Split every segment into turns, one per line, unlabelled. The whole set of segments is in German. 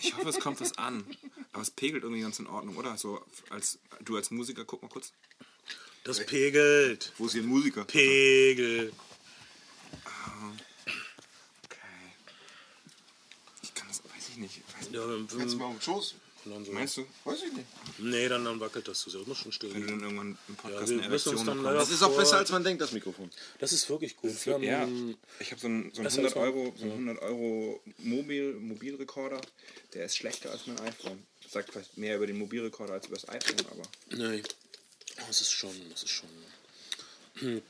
Ich hoffe, es kommt was an. Aber es pegelt irgendwie ganz in Ordnung, oder? So als du als Musiker, guck mal kurz.
Das pegelt.
Wo ist hier ein Musiker?
Pegel.
Okay. Ich kann das, weiß ich nicht. Weiß
Ja, wenn,
Kannst du mal auf den Schoß?
Dann so.
Meinst du,
Weiß ich nicht.
Nee, dann, dann wackelt das zu sehr. Das muss schon still
wenn du dann irgendwann im
Ja,
Podcast
wir
eine Erektion
dann
bekommst?
Das ist auch besser, als man denkt, das Mikrofon.
Das ist wirklich gut. Haben,
Ja, ich habe so einen, so einen
Besser
100
als man-
Euro, so einen 100 Euro Mobil, Mobilrekorder. Der ist schlechter als mein iPhone. Das sagt vielleicht mehr über den Mobilrekorder als über das iPhone, aber
Nee, das ist schon, das ist schon. Hm.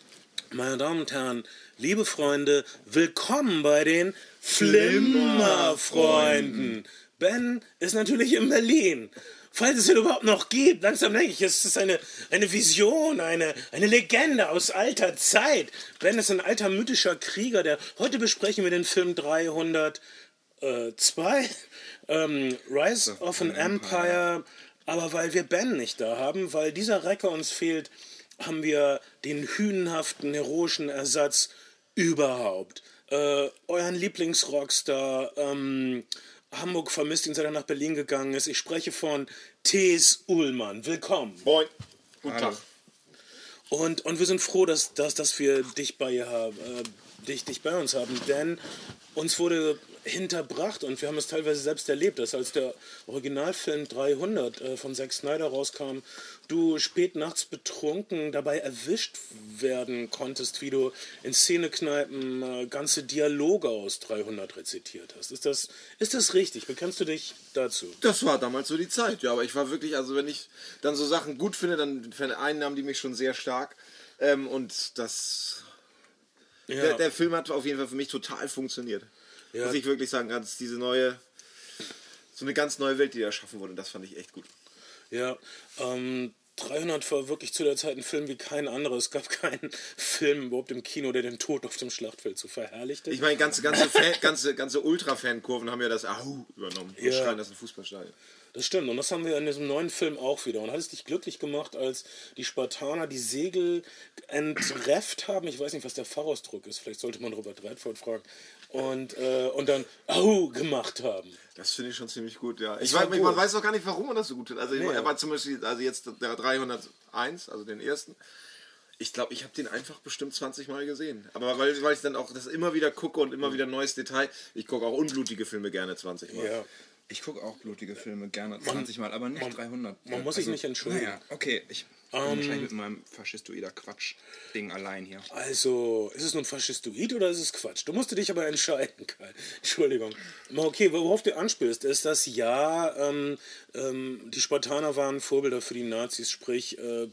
Meine Damen und Herren, liebe Freunde, willkommen bei den Flimmerfreunden. Ben ist natürlich in Berlin. Falls es ihn überhaupt noch gibt, langsam denke ich, es ist eine, eine Vision, eine, eine Legende aus alter Zeit. Ben ist ein alter mythischer Krieger, der heute besprechen wir den Film 302, ähm, Rise of an Empire. Aber weil wir Ben nicht da haben, weil dieser Recke uns fehlt, haben wir den hünenhaften, heroischen Ersatz überhaupt. Äh, euren Lieblingsrockstar, ähm, Hamburg vermisst ihn, seit er nach Berlin gegangen ist. Ich spreche von T.S. Ullmann. Willkommen.
Moin. Guten
Hallo.
Tag.
Und, und wir sind froh, dass, dass, dass wir dich bei, haben, äh, dich, dich bei uns haben, denn uns wurde hinterbracht und wir haben es teilweise selbst erlebt, dass als der Originalfilm 300 äh, von Zack Snyder rauskam, du spät nachts betrunken dabei erwischt werden konntest, wie du in Szenekneipen äh, ganze Dialoge aus 300 rezitiert hast. Ist das, ist das richtig? Bekennst du dich dazu?
Das war damals so die Zeit, ja, aber ich war wirklich, also wenn ich dann so Sachen gut finde, dann einnahmen die mich schon sehr stark. Ähm, und das.
Ja.
Der, der Film hat auf jeden Fall für mich total funktioniert.
Ja.
Muss ich wirklich sagen, ganz diese neue. So eine ganz neue Welt, die da erschaffen wurde, das fand ich echt gut.
Ja, ähm, 300 war wirklich zu der Zeit ein Film wie kein anderer. Es gab keinen Film überhaupt im Kino, der den Tod auf dem Schlachtfeld so verherrlichte.
Ich meine, ganze, ganze, Fan, ganze, ganze Ultra-Fan-Kurven haben ja das Ahu übernommen und
Ja.
schreien das in Fußballstadion.
Das stimmt, und das haben wir in diesem neuen Film auch wieder. Und hat es dich glücklich gemacht, als die Spartaner die Segel entrefft haben? Ich weiß nicht, was der Fachausdruck ist. Vielleicht sollte man Robert Redford fragen. Und, äh, und dann Au gemacht haben.
Das finde ich schon ziemlich gut, ja. Ich
war
weiß,
gut.
man weiß auch gar nicht, warum man das so gut findet. Also, ich
Nee, ja.
aber zum Beispiel, also jetzt der 301, also den ersten, ich glaube, ich habe den einfach bestimmt 20 Mal gesehen. Aber weil, weil ich dann auch das immer wieder gucke und immer wieder ein neues Detail, ich gucke auch unblutige Filme gerne 20 Mal.
Ja.
ich gucke auch blutige Filme gerne 20 Mal, aber nicht 300.
man muss sich nicht entschuldigen.
Naja, okay, ich bin wahrscheinlich mit meinem faschistoider Quatsch-Ding allein hier.
Also, ist es nun Faschistoid oder ist es Quatsch? Du musst dich aber entscheiden, Karl. Entschuldigung. Okay, worauf du anspielst, ist das ja, ähm, ähm, die Spartaner waren Vorbilder für die Nazis, sprich, äh,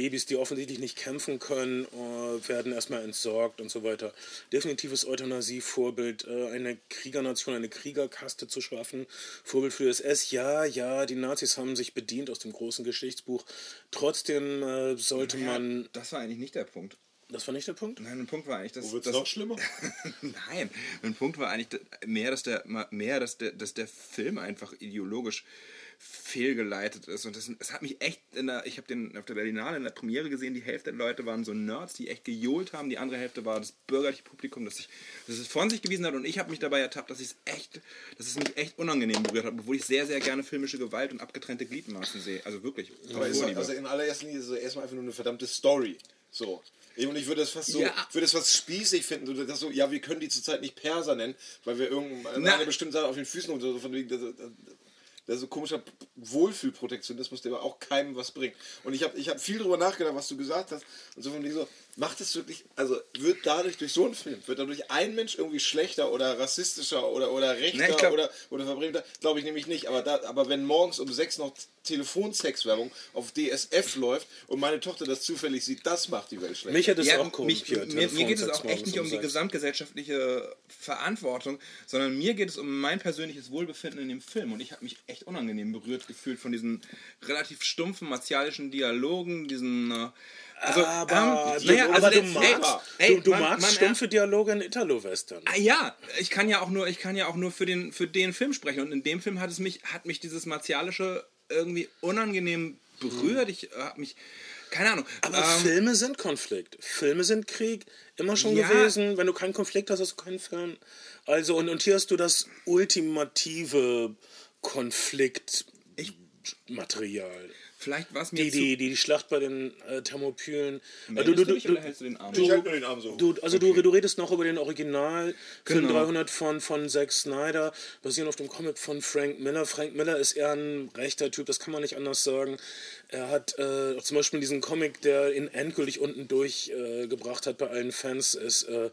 Babys, die offensichtlich nicht kämpfen können, äh, werden erstmal entsorgt und so weiter. Definitives Euthanasie-Vorbild, äh, eine Kriegernation, eine Kriegerkaste zu schaffen. Vorbild für das S. Ja, ja, die Nazis haben sich bedient aus dem großen Geschichtsbuch. Trotzdem äh, sollte man.
Das war eigentlich nicht der Punkt.
Das war nicht der Punkt?
Nein, ein Punkt war eigentlich, dass.
Wo wird's
dass
noch schlimmer?
Nein, ein Punkt war eigentlich mehr, dass der, mehr, dass der, dass der Film einfach ideologisch fehlgeleitet ist. Und das, das hat mich echt in der, ich habe den auf der Berlinale in der Premiere gesehen, die Hälfte der Leute waren so Nerds, die echt gejohlt haben, die andere Hälfte war das bürgerliche Publikum, das, sich, das es von sich gewiesen hat und ich habe mich dabei ertappt, dass ich es echt, dass es mich echt unangenehm berührt hat, obwohl ich sehr, sehr gerne filmische Gewalt und abgetrennte Gliedmaßen sehe. Also wirklich.
Aber ist, also in allererster Linie ist es erstmal einfach nur eine verdammte Story. So. Und ich würde das fast so,
Ja.
würde das fast spießig finden, so, dass so, ja, wir können die zurzeit nicht Perser nennen, weil wir irgendeine bestimmte Sache auf den Füßen haben, so von wegen, das, ist so komischer Wohlfühlprotektionismus, der aber auch keinem was bringt. Und ich habe ich hab viel drüber nachgedacht, was du gesagt hast. Und so von wegen so, macht es wirklich, also wird dadurch durch so einen Film, wird dadurch ein Mensch irgendwie schlechter oder rassistischer oder, oder rechter
ich glaub-
oder, oder verbrämter? Glaube ich nämlich nicht. Aber, da, aber wenn morgens um sechs noch Telefonsexwerbung auf DSF läuft und meine Tochter das zufällig sieht, das macht die Welt schlecht.
Mich hätte es
Ja,
auch
mich,
korrumpiert.
mir, mir geht es auch echt nicht um
morgens
die gesamtgesellschaftliche Verantwortung, sondern mir geht es um mein persönliches Wohlbefinden in dem Film. Und ich habe mich echt unangenehm berührt gefühlt von diesen relativ stumpfen martialischen Dialogen, diesen. äh, Also,
Aber,
ähm,
du,
naja, also
du magst,
ey,
du, du
man-
magst
man-
stumpfe Dialoge in Italo-Western.
Ah, ja, ich kann ja auch nur, ich kann ja auch nur für den, für den Film sprechen. Und in dem Film hat es mich, hat mich dieses martialische irgendwie unangenehm berührt. Ich habe mich, keine Ahnung.
Aber
Ähm,
Filme sind Konflikt. Filme sind Krieg. Immer schon
Ja.
gewesen. Wenn du keinen Konflikt hast, hast du keinen Film. Also, und, und hier hast du das ultimative Konfliktmaterial.
Vielleicht war es mir
Die,
zu...
die, die, die Schlacht bei den äh, Thermopylen.
Meldest du dich oder hältst du den Arm?
du,
Ich halte nur den Arm so.
Du, also du, du redest noch über den Original Film
Genau.
300 von, von Zack Snyder, basierend auf dem Comic von Frank Miller. Frank Miller ist eher ein rechter Typ, das kann man nicht anders sagen. Er hat äh, zum Beispiel diesen Comic, der ihn endgültig unten durchgebracht äh, hat bei allen Fans, ist äh,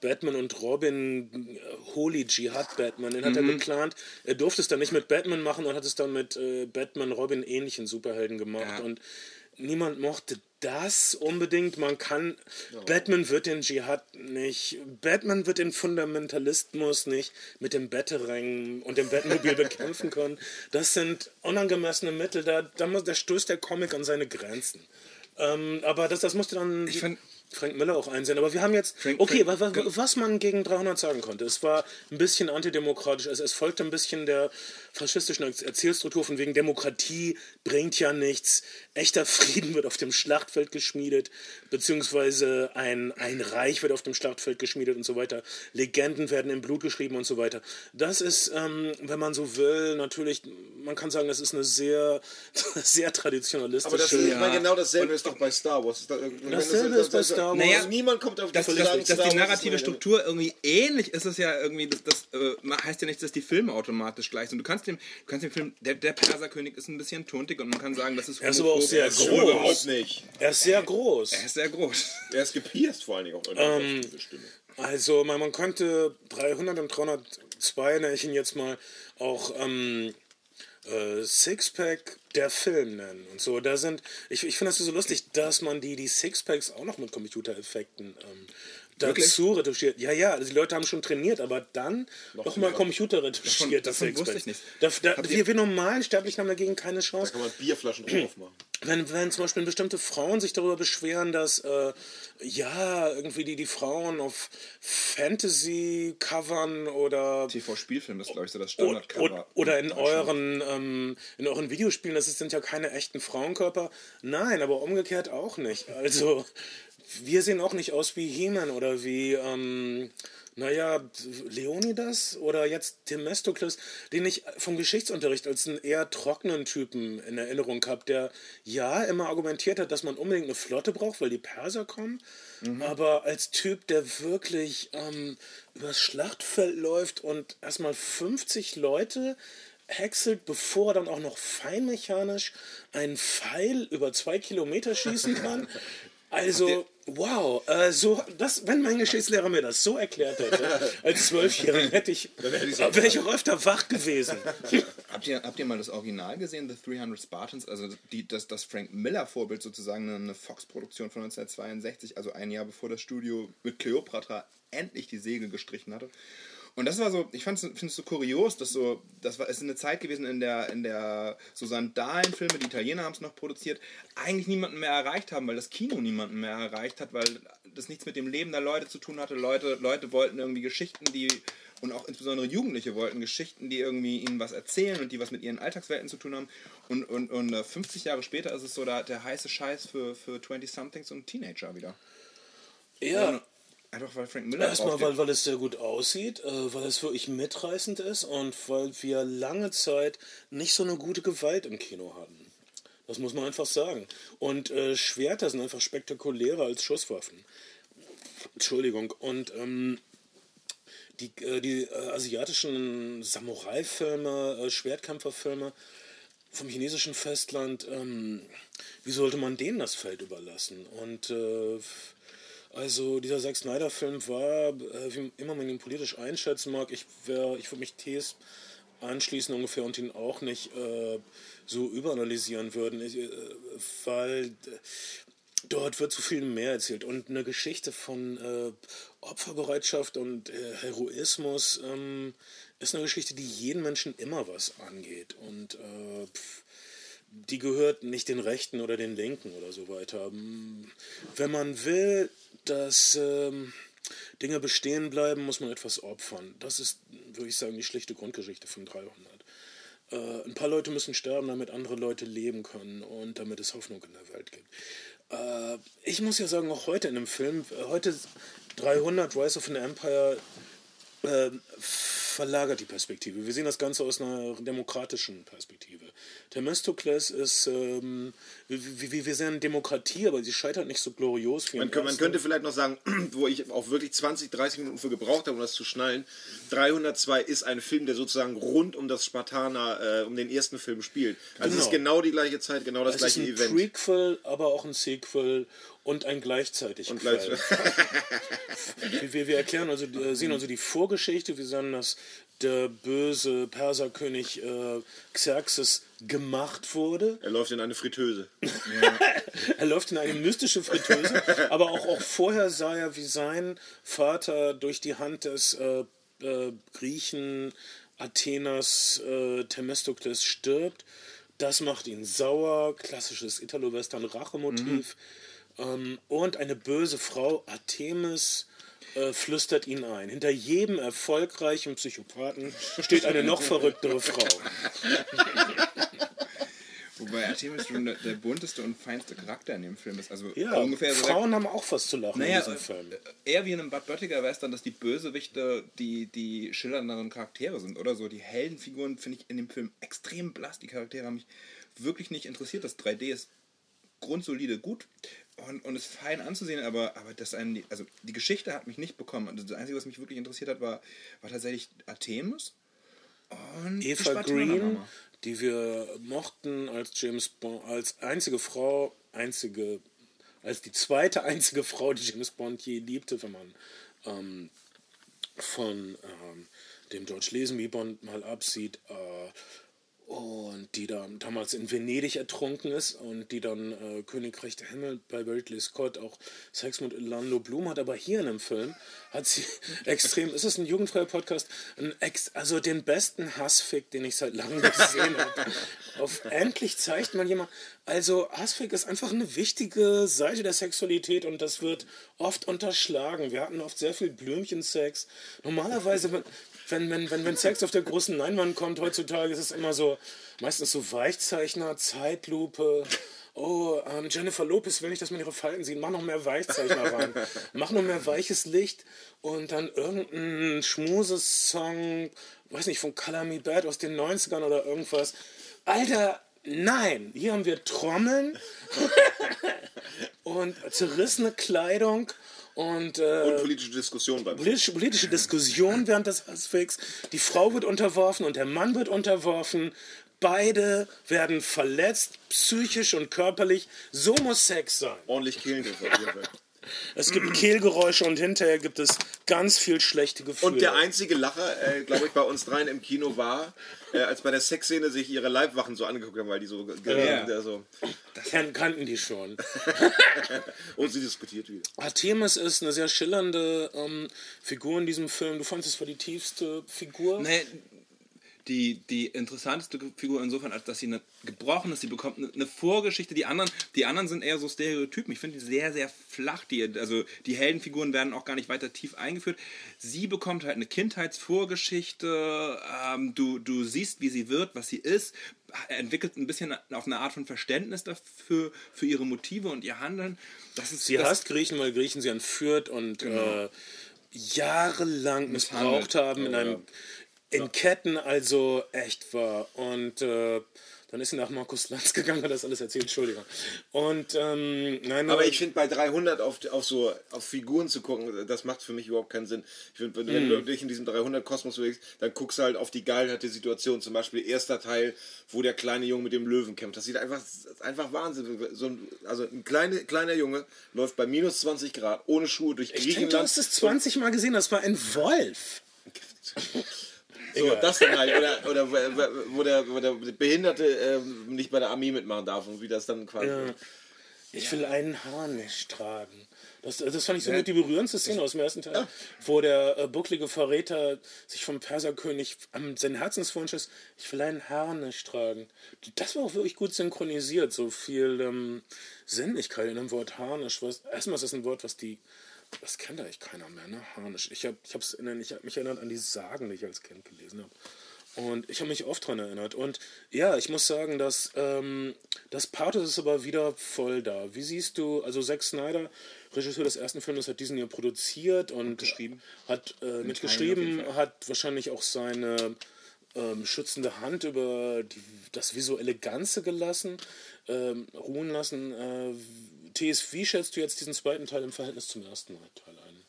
Batman und Robin äh, Holy Jihad Batman. Den hat er geplant. Er durfte es dann nicht mit Batman machen und hat es dann mit äh, Batman, Robin ähnlichen Superhelden gemacht.
Ja.
Und niemand mochte das unbedingt. Man kann. Batman wird den Dschihad nicht. Batman wird den Fundamentalismus nicht mit dem Betterang und dem Batmobil bekämpfen können. Das sind unangemessene Mittel. Da, da, muss, da stößt der Comic an seine Grenzen. Ähm, aber das, das musste dann
Ich fand-
Frank Miller auch einsehen. Aber wir haben jetzt.
Frank-
okay,
Frank-
wa, wa, was man gegen 300 sagen konnte. Es war ein bisschen antidemokratisch. Also es folgte ein bisschen der faschistischen Erzählstruktur von wegen Demokratie bringt ja nichts. Echter Frieden wird auf dem Schlachtfeld geschmiedet, beziehungsweise ein, ein Reich wird auf dem Schlachtfeld geschmiedet und so weiter. Legenden werden in Blut geschrieben und so weiter. Das ist, ähm, wenn man so will, natürlich, man kann sagen, das ist eine sehr, sehr traditionalistische.
Aber das ist, ich meine, genau dasselbe ist doch bei Star Wars. Wenn
Dasselbe
das-
ist bei Star Wars.
Naja,
niemand kommt auf die
dass,
Idee,
dass, dass die narrative
ist
Struktur irgendwie ähnlich ist, es ja irgendwie, das, das äh, heißt ja nicht, dass die Filme automatisch gleich sind. Du kannst dem, du kannst dem Film, der, der Perserkönig ist ein bisschen tuntig und man kann sagen, das ist
Er ist aber auch sehr
Er ist
groß.
Überhaupt nicht.
Er ist sehr groß.
Er ist sehr groß.
Er ist gepierst vor allen Dingen auch
Ähm,
Stimme.
Also man, man könnte 300 und 302, nenne ich ihn jetzt mal, auch ähm, äh, Sixpack der Film nennen und so. Da sind, ich, ich finde das so lustig, dass man die, die Sixpacks auch noch mit Computereffekten ähm, dazu retuschiert. Ja, ja, also die Leute haben schon trainiert, aber dann nochmal Computer retuschiert. das
davon wusste ich nicht.
Da, da, wir, wir normalen Sterblichen haben dagegen keine Chance.
Da kann man Bierflaschen drauf machen.
Wenn, wenn zum Beispiel bestimmte Frauen sich darüber beschweren, dass äh, ja irgendwie die, die Frauen auf Fantasy covern oder
TV-Spielfilm ist, glaube ich, so das
oder,
Standardcover.
oder in euren ähm, in euren Videospielen, das sind ja keine echten Frauenkörper. Nein, aber umgekehrt auch nicht. Also wir sehen auch nicht aus wie He-Man oder wie ähm, naja, Leonidas oder jetzt Themistokles, den ich vom Geschichtsunterricht als einen eher trockenen Typen in Erinnerung habe, der ja immer argumentiert hat, dass man unbedingt eine Flotte braucht, weil die Perser kommen, aber als Typ, der wirklich ähm, übers Schlachtfeld läuft und erstmal 50 Leute häckselt, bevor er dann auch noch feinmechanisch einen Pfeil über zwei Kilometer schießen kann. Also, wow, äh, so, das, wenn mein Geschichtslehrer mir das so erklärt hätte, als Zwölfjähriger, hätte ich, wäre ich auch öfter wach gewesen.
Habt ihr, habt ihr mal das Original gesehen, The 300 Spartans? Also die, das, das Frank Miller-Vorbild sozusagen, eine Fox-Produktion von 1962, also ein Jahr bevor das Studio mit Cleopatra endlich die Segel gestrichen hatte. Und das war so, ich finde es so kurios, dass so, das war, es ist eine Zeit gewesen, in der, in der so Sandalenfilme, die Italiener haben es noch produziert, eigentlich niemanden mehr erreicht haben, weil das Kino niemanden mehr erreicht hat, weil das nichts mit dem Leben der Leute zu tun hatte. Leute, Leute wollten irgendwie Geschichten, die und auch insbesondere Jugendliche wollten Geschichten, die irgendwie ihnen was erzählen und die was mit ihren Alltagswelten zu tun haben. Und, und, und äh, 50 Jahre später ist es so der, der heiße Scheiß für, für 20-somethings und Teenager wieder.
Ja,
einfach weil Frank Miller
Erstmal, weil, weil es sehr gut aussieht, äh, weil es wirklich mitreißend ist und weil wir lange Zeit nicht so eine gute Gewalt im Kino hatten. Das muss man einfach sagen. Und äh, Schwerter sind einfach spektakulärer als Schusswaffen. Entschuldigung. Und ähm, die, äh, die äh, asiatischen Samurai-Filme, äh, Schwertkämpferfilme vom chinesischen Festland, ähm, wie sollte man denen das Feld überlassen? Und äh, also dieser Zack Snyder-Film war, äh, wie immer man ihn politisch einschätzen mag, ich, wär- ich würde mich Tees anschließen ungefähr und ihn auch nicht äh, so überanalysieren würden, ich, äh, weil äh, dort wird so viel mehr erzählt. Und eine Geschichte von äh, Opferbereitschaft und äh, Heroismus ähm, ist eine Geschichte, die jeden Menschen immer was angeht. Und äh, pf, die gehört nicht den Rechten oder den Linken oder so weiter. Mm, Wenn man will, dass ähm, Dinge bestehen bleiben, muss man etwas opfern. Das ist, würde ich sagen, die schlichte Grundgeschichte von 300. Äh, ein paar Leute müssen sterben, damit andere Leute leben können und damit es Hoffnung in der Welt gibt. Äh, ich muss ja sagen, auch heute in dem Film, äh, heute 300 Rise of an Empire äh, verlagert die Perspektive. Wir sehen das Ganze aus einer demokratischen Perspektive. Themistokles ist, ähm, wir, wir, sehen Demokratie, aber sie scheitert nicht so glorios wie
Man, man könnte vielleicht noch sagen, wo ich auch wirklich 20, 30 Minuten für gebraucht habe, um das zu schnallen. 302 ist ein Film, der sozusagen rund um das Spartaner, äh, um den ersten Film spielt. Also es ist
Genau.
genau die gleiche Zeit, genau das
Es ist
gleiche
ein
Event.
Prequel, aber auch ein Sequel und ein gleichzeitig
Und gleich,
wir, wir, wir erklären also, äh, sehen also die Vorgeschichte. Wir sehen, dass der böse Perserkönig äh, Xerxes gemacht wurde.
er läuft in eine Fritteuse.
Er läuft in eine mystische Fritteuse, aber auch, auch vorher sah er, wie sein Vater durch die Hand des äh, äh, Griechen Athenas äh, Themistokles stirbt. Das macht ihn sauer, klassisches Italo-Western-Rachemotiv. Ähm, und eine böse Frau, Artemis, äh, flüstert ihn ein. Hinter jedem erfolgreichen Psychopathen steht eine noch verrücktere Frau.
Wobei Artemis schon der, der bunteste und feinste Charakter in dem Film ist. Also
Ja,
ungefähr so
Frauen haben auch was zu lachen
Naja,
in diesem Film.
äh, eher wie in einem Bud Böttiger Western, dass die Bösewichte die, die schillernderen Charaktere sind oder so. Die Heldenfiguren finde ich in dem Film extrem blass. Die Charaktere haben mich wirklich nicht interessiert. Das 3D ist grundsolide gut und, und ist fein anzusehen, aber, aber das einen, die- also die Geschichte hat mich nicht bekommen. Also das Einzige, was mich wirklich interessiert hat, war, war tatsächlich Artemis und die
Eva
Spartaner
Green, die wir mochten als James Bond, als einzige Frau, einzige, als die zweite einzige Frau, die James Bond je liebte, wenn man ähm, von ähm, dem George Lazenby Bond mal absieht. Äh, und die dann damals in Venedig ertrunken ist und die dann äh, Königreich der Himmel bei Ridley Scott auch Sex mit Orlando Bloom hat, aber hier in dem Film hat sie extrem, ist es ein jugendfreier Podcast, ein ex, also den besten Hassfick, den ich seit langem gesehen habe. Auf endlich zeigt mal jemand, also Hassfick ist einfach eine wichtige Seite der Sexualität und das wird oft unterschlagen. Wir hatten oft sehr viel Blümchensex. Normalerweise, wenn, wenn, wenn, wenn, Sex auf der großen Leinwand kommt heutzutage, ist es immer so, meistens so Weichzeichner, Zeitlupe. Oh, ähm, Jennifer Lopez will nicht, dass man ihre Falten sieht. Mach noch mehr Weichzeichner ran. Mach noch mehr weiches Licht und dann irgendein Schmusesong, weiß nicht, von Color Me Bad aus den 90ern oder irgendwas. Alter, nein! Hier haben wir Trommeln und zerrissene Kleidung und, äh,
Und politische Diskussion beim
politische, politische Diskussion während des Asphyx. Die Frau wird unterworfen und der Mann wird unterworfen. Beide werden verletzt, psychisch und körperlich. So muss Sex sein.
ordentlich Fall.
Es gibt Kehlgeräusche und hinterher gibt es ganz viel schlechte Gefühle.
Und der einzige Lacher, äh, glaube ich, bei uns dreien im Kino war, äh, als bei der Sexszene sich ihre Leibwachen so angeguckt haben, weil die so,
Ja.
der so
Kan kannten die schon.
und sie diskutiert wieder.
Artemis ist eine sehr schillernde ähm, Figur in diesem Film. Du fandest, es war die tiefste Figur?
Nee, die, die interessanteste Figur insofern, als dass sie eine gebrochen ist, sie bekommt eine, eine Vorgeschichte. Die anderen, die anderen sind eher so Stereotypen. Ich finde die sehr, sehr flach. Die, also die Heldenfiguren werden auch gar nicht weiter tief eingeführt. Sie bekommt halt eine Kindheitsvorgeschichte. Ähm, du, du siehst, wie sie wird, was sie ist. Entwickelt ein bisschen auf eine Art von Verständnis dafür, für ihre Motive und ihr Handeln. Das ist,
Sie
das,
hasst Griechen, weil Griechen sie entführt und äh, jahrelang missbraucht haben in einem in Ketten, also echt war. Und äh, dann ist sie nach Markus Lanz gegangen, hat das alles erzählt, Entschuldigung. Und ähm, nein,
Aber ich finde, bei 300 auf, auf so auf Figuren zu gucken, das macht für mich überhaupt keinen Sinn. Ich finde, wenn
Mhm.
du dich in diesem 300-Kosmos bewegst, dann guckst du halt auf die Geilheit der Situation. Zum Beispiel erster Teil, wo der kleine Junge mit dem Löwen kämpft. Das sieht einfach, das einfach Wahnsinn. So ein, also ein kleine, kleiner Junge läuft bei minus 20 Grad ohne Schuhe durch
ich denke, du
Griechenland.
hast es 20 Mal gesehen, das war ein Wolf.
So, das dann halt. Oder, oder wo, der, wo der Behinderte ähm, nicht bei der Armee mitmachen darf und wie das dann quasi.
Ja. Ich will einen Harnisch tragen. Das, das fand ich so mit die berührendste Szene aus dem ersten Teil, wo der äh, bucklige Verräter sich vom Perserkönig am sein Herzenswunsch ist, ich will einen Harnisch tragen. Das war auch wirklich gut synchronisiert, so viel ähm, Sinnlichkeit in dem Wort Harnisch. Was, erstmal ist das ein Wort, was die, das kennt eigentlich keiner mehr, ne? Harnisch. Ich habe ich hab's ich hab mich erinnert an die Sagen, die ich als Kind gelesen habe. Und ich habe mich oft daran erinnert. Und ja, ich muss sagen, dass ähm, das Pathos ist aber wieder voll da. Wie siehst du, also Zack Snyder, Regisseur des ersten Films, hat diesen hier produziert und
geschrieben.
hat äh, mitgeschrieben, hat wahrscheinlich auch seine ähm, schützende Hand über die, das visuelle Ganze gelassen, ähm, ruhen lassen. Äh, TS, wie schätzt du jetzt diesen zweiten Teil im Verhältnis zum ersten Teil ein?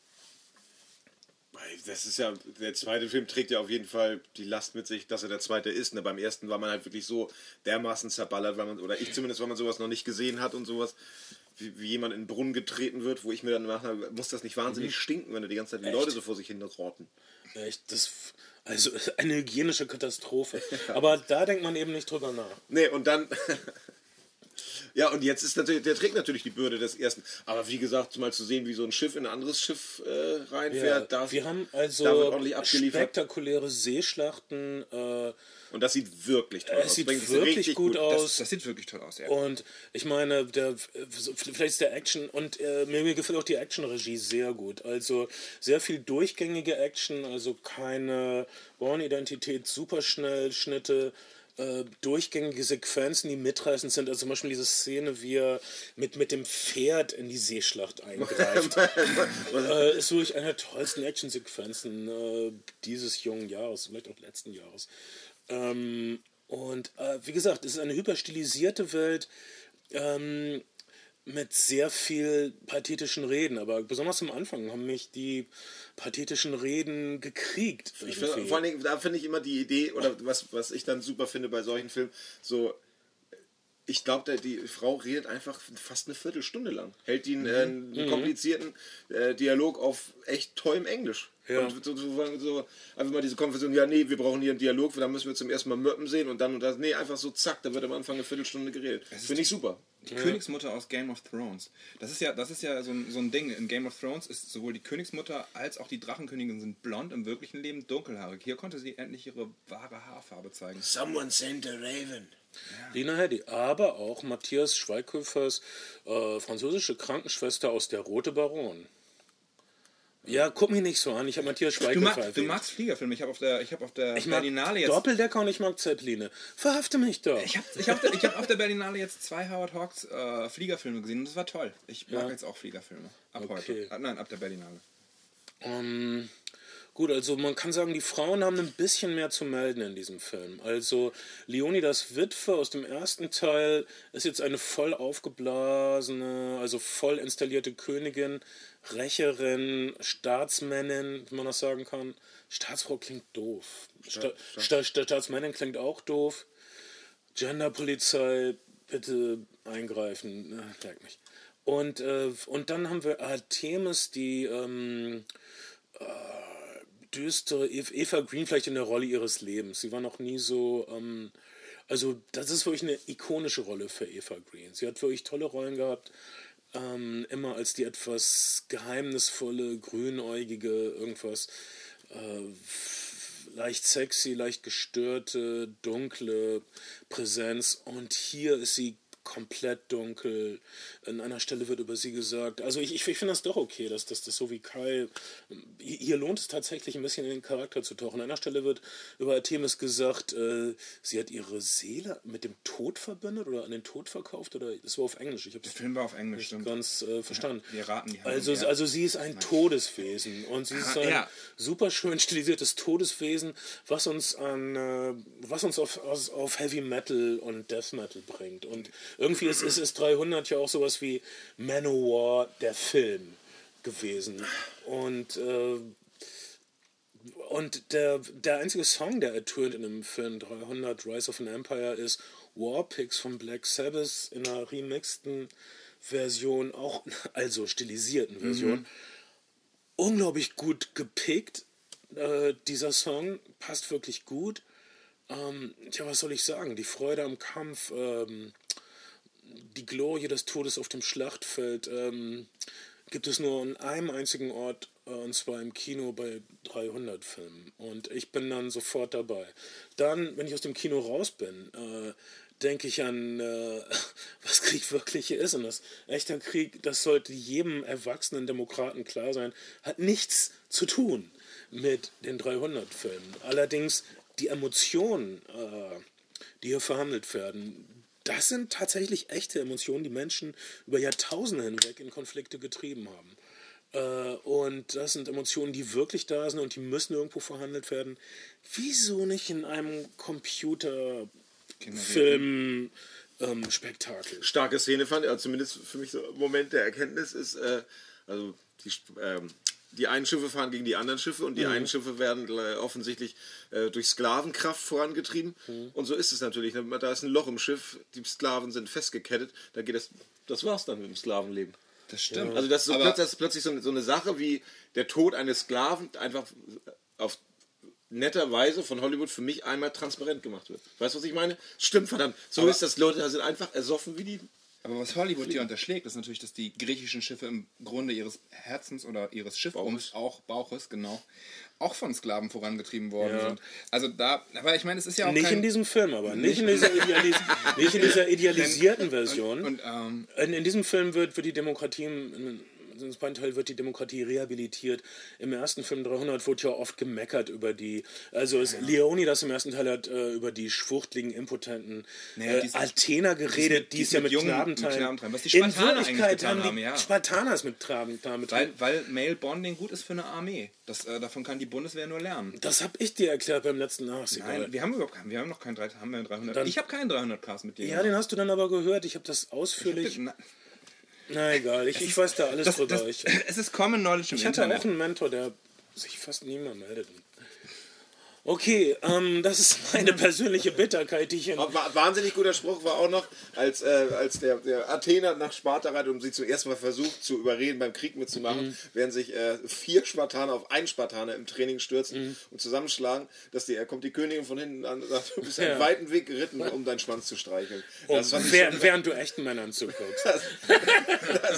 Das ist ja, der zweite Film trägt ja auf jeden Fall die Last mit sich, dass er der zweite ist. Ne? Beim ersten war man halt wirklich so dermaßen zerballert, weil man, oder ich zumindest, weil man sowas noch nicht gesehen hat und sowas, wie, wie jemand in den Brunnen getreten wird, wo ich mir dann nachher, muss das nicht wahnsinnig stinken, wenn da die ganze Zeit die Leute so vor sich hin rotten.
Echt, das, also eine hygienische Katastrophe. Aber da denkt man eben nicht drüber nach.
Nee, und dann. ja, und jetzt ist natürlich, der trägt natürlich die Bürde des ersten. Aber wie gesagt, mal zu sehen, wie so ein Schiff in ein anderes Schiff äh, reinfährt, da,
wir haben also
ordentlich abgeliefert.
spektakuläre Seeschlachten. Äh,
Und das sieht wirklich toll
es
aus.
sieht
es
wirklich
richtig
gut, aus.
Das, das sieht wirklich toll aus, ja.
Und ich meine, der, vielleicht ist der Action und äh, mir, mir gefällt auch die Actionregie sehr gut. Also sehr viel durchgängige Action, also keine Born-Identität, superschnell Schnitte, äh, durchgängige Sequenzen, die mitreißend sind. Also zum Beispiel diese Szene, wie er mit, mit dem Pferd in die Seeschlacht eingreift. äh, ist wirklich eine der tollsten Actionsequenzen äh, dieses jungen Jahres, vielleicht auch letzten Jahres. Ähm, und äh, wie gesagt, es ist eine hyperstilisierte Welt ähm, mit sehr viel pathetischen Reden. Aber besonders am Anfang haben mich die pathetischen Reden gekriegt.
Ich find, vor allen Dingen, da finde ich immer die Idee, oder was, was ich dann super finde bei solchen Filmen, so, ich glaube, die Frau redet einfach fast eine Viertelstunde lang. Hält den äh,
Mhm.
einen komplizierten äh, Dialog auf echt tollem Englisch.
Ja.
Und so, so, so einfach mal diese Konversion, ja, nee, wir brauchen hier einen Dialog, da müssen wir zum ersten Mal Möppen sehen und dann und das. Nee, einfach so zack, da wird am Anfang eine Viertelstunde geredet. Finde ich super.
Die Königsmutter aus Game of Thrones. Das ist ja, das ist ja so ein, so ein Ding. In Game of Thrones ist sowohl die Königsmutter als auch die Drachenkönigin sind blond, im wirklichen Leben dunkelhaarig. Hier konnte sie endlich ihre wahre Haarfarbe zeigen.
Someone sent a raven.
Lina Heddy, aber auch Matthias Schweighöfers äh, französische Krankenschwester aus Der Rote Baron. Ja, guck mich nicht so an, ich habe Matthias
Du,
Schweighöfer
mag, du magst Fliegerfilme. Ich habe auf der, ich hab auf der
ich
Berlinale jetzt.
Doppeldecker und ich mag Zeppeline. Verhafte mich doch.
Ich habe ich hab, ich hab auf der Berlinale jetzt zwei Howard Hawks äh, Fliegerfilme gesehen und das war toll. Ich mag
Ja.
jetzt auch Fliegerfilme. Ab
Okay.
heute. Ah, nein, ab der Berlinale.
Ähm, gut, also man kann sagen, die Frauen haben ein bisschen mehr zu melden in diesem Film. Also Leonidas Witwe aus dem ersten Teil ist jetzt eine voll aufgeblasene, also voll installierte Königin, Rächerin, Staatsmännin, wie man das sagen kann. Staatsfrau klingt doof. Sta Sta Sta Staatsmännin klingt auch doof. Genderpolizei, bitte eingreifen. Na, merkt mich. Und, äh, und dann haben wir Artemis, die ähm, äh, düstere Eva Green vielleicht in der Rolle ihres Lebens. Sie war noch nie so. Ähm, also, das ist wirklich eine ikonische Rolle für Eva Green. Sie hat wirklich tolle Rollen gehabt. Ähm, immer als die etwas geheimnisvolle, grünäugige, irgendwas äh, leicht sexy, leicht gestörte, dunkle Präsenz. Und hier ist sie komplett dunkel. An einer Stelle wird über sie gesagt. Also ich, ich, ich finde das doch okay, dass das, so wie Kai. Hier lohnt es tatsächlich ein bisschen in den Charakter zu tauchen. An einer Stelle wird über Artemis gesagt, äh, sie hat ihre Seele mit dem Tod verbündet oder an den Tod verkauft. Oder das war auf Englisch. Ich
Der Film war auf Englisch,
nicht
stimmt.
ganz äh, verstanden.
wir raten die
also,
ja.
also sie ist ein Todeswesen und sie ist
Ah,
ein
ja.
super schön stilisiertes Todeswesen, was uns an äh, was uns auf, aus- auf Heavy Metal und Death Metal bringt. Und irgendwie ist, ist, ist 300 ja auch sowas wie Manowar, der Film gewesen. Und äh, und der, der einzige Song, der ertönt in dem Film 300 Rise of an Empire ist Warpix von Black Sabbath in einer remixten Version, auch also stilisierten Version. Unglaublich gut gepickt. Äh, dieser Song passt wirklich gut. Ähm, tja, was soll ich sagen? Die Freude am Kampf, ähm, die Glorie des Todes auf dem Schlachtfeld ähm, gibt es nur an einem einzigen Ort, äh, und zwar im Kino bei 300 Filmen. Und ich bin dann sofort dabei. Dann, wenn ich aus dem Kino raus bin, äh, denke ich an, äh, was Krieg wirklich ist. Und das echter Krieg, das sollte jedem erwachsenen Demokraten klar sein, hat nichts zu tun mit den 300 Filmen. Allerdings die Emotionen, äh, die hier verhandelt werden, das sind tatsächlich echte Emotionen, die Menschen über Jahrtausende hinweg in Konflikte getrieben haben. Äh, und das sind Emotionen, die wirklich da sind und die müssen irgendwo verhandelt werden. Wieso nicht in einem Computerfilm? Ähm.
Starke Szene fand, also zumindest für mich so ein Moment der Erkenntnis ist, äh, also die, ähm, die einen Schiffe fahren gegen die anderen Schiffe und die
Mhm.
einen Schiffe werden offensichtlich äh, durch Sklavenkraft vorangetrieben.
Mhm.
Und so ist es natürlich. Da ist ein Loch im Schiff, die Sklaven sind festgekettet, da geht das, das war's dann mit dem Sklavenleben.
Das stimmt.
Also das ist so
Aber-
plötzlich, das ist plötzlich so, eine- so eine Sache wie der Tod eines Sklaven einfach auf netter Weise von Hollywood für mich einmal transparent gemacht wird. Weißt du, was ich meine? Stimmt, verdammt. So ist das, Leute da sind einfach ersoffen wie die.
Aber was Hollywood dir unterschlägt, ist natürlich, dass die griechischen Schiffe im Grunde ihres Herzens oder ihres Schiffbums, auch Bauches, genau, auch von Sklaven vorangetrieben worden
Ja.
sind. Also da, aber ich meine, es ist ja auch
Nicht
kein,
in diesem Film, aber nicht in dieser, idealis nicht in dieser idealisierten Version.
und, ähm,
In, in diesem Film wird, wird die Demokratie, im, im zweiten Teil wird die Demokratie rehabilitiert. Im ersten Film 300 wurde ja oft gemeckert über die, also es, Leonidas im ersten Teil hat äh, über die schwuchtligen, impotenten
Naja,
äh,
ist-
Athener geredet,
die ist
es ja
mit jungen-
Knabenteilen.
Was die
In
Spartaner eigentlich
Wirklichkeit haben die
haben, ja.
Spartaners mit Knabenteilen.
weil, weil Male Bonding gut ist für eine Armee. Das, äh, davon kann die Bundeswehr nur lernen.
Das habe ich dir erklärt beim letzten Ach, ist egal.
Nein, wir haben überhaupt keinen, wir haben noch keinen 300, haben wir einen 300.
Dann-
ich habe keinen 300 Cast mit dir.
Ja, den hast du dann aber gehört. Ich habe das ausführlich.
Na,
Na egal, ich, ich weiß da alles
das,
drüber.
das,
ich
es ist Common Knowledge im
ich hatte
Internet.
auch einen Mentor, der sich fast nie mehr meldet. Okay, ähm, das ist meine persönliche Bitterkeit, die ich in.
Wa- Wahnsinnig guter Spruch war auch noch, als, äh, als der, der Athener nach Sparta reitet, um sie zum ersten Mal versucht zu überreden, beim Krieg mitzumachen,
Mhm.
während sich äh, vier Spartaner auf einen Spartaner im Training stürzen
Mhm.
und zusammenschlagen, dass die, äh, kommt die Königin von hinten an und sagt, du bist
Ja.
einen weiten Weg geritten, um deinen Schwanz zu streicheln. Das, ich
während, während du echten Männern zuguckst.
das,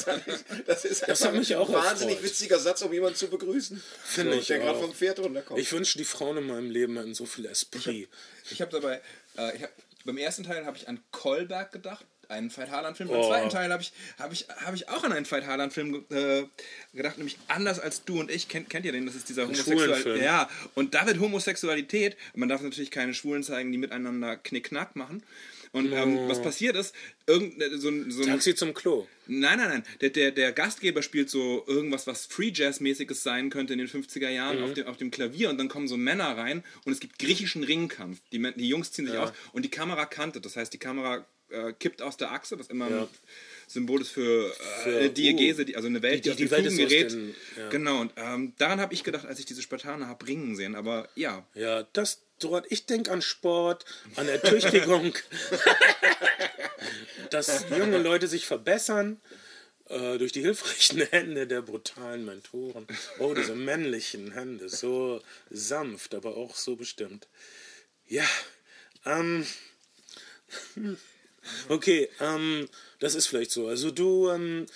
ich- das ist
Das
ein wahnsinnig
erfreut.
witziger Satz, um jemanden zu begrüßen.
Finde
so,
ich
Der gerade vom Pferd runterkommt.
Ich wünsche, die Frauen in meinem Leben hätten so viel Esprit.
Ich habe dabei, äh, ich hab, beim ersten Teil habe ich an Kolberg gedacht, einen Veit Harlan-Film. Beim
Oh.
zweiten Teil habe ich, hab ich, hab ich auch an einen Veit Harlan-Film äh, gedacht, nämlich anders als du und ich. Kennt, kennt ihr den? Das ist dieser Homosexualität. Ja, und da wird Homosexualität, man darf natürlich keine Schwulen zeigen, die miteinander Knickknack machen. Und ähm, was passiert ist, irgendein so, ein- so ein
Taxi zum Klo.
Nein, nein, nein. Der, der, der Gastgeber spielt so irgendwas, was Free Jazz-mäßiges sein könnte in den 50er Jahren
Mhm.
auf, dem, auf dem Klavier und dann kommen so Männer rein und es gibt griechischen Ringkampf. Die, die Jungs ziehen sich aus und die Kamera kantet. Das heißt, die Kamera äh, kippt aus der Achse, was immer ein Symbol ist für, äh,
Für,
eine Diegese, die, also eine Welt, die,
die-
auf
die Welt
Fugen gerät.
den- ja.
Genau, und ähm, daran habe ich gedacht, als ich diese Spartaner habe ringen sehen. Aber ja,
Ja, das dort. Ich denke an Sport, an Ertüchtigung, dass junge Leute sich verbessern äh, durch die hilfreichen Hände der brutalen Mentoren. Oh, diese männlichen Hände, so sanft, aber auch so bestimmt. Ja, ähm. Okay, ähm, das ist vielleicht so. Also du ähm,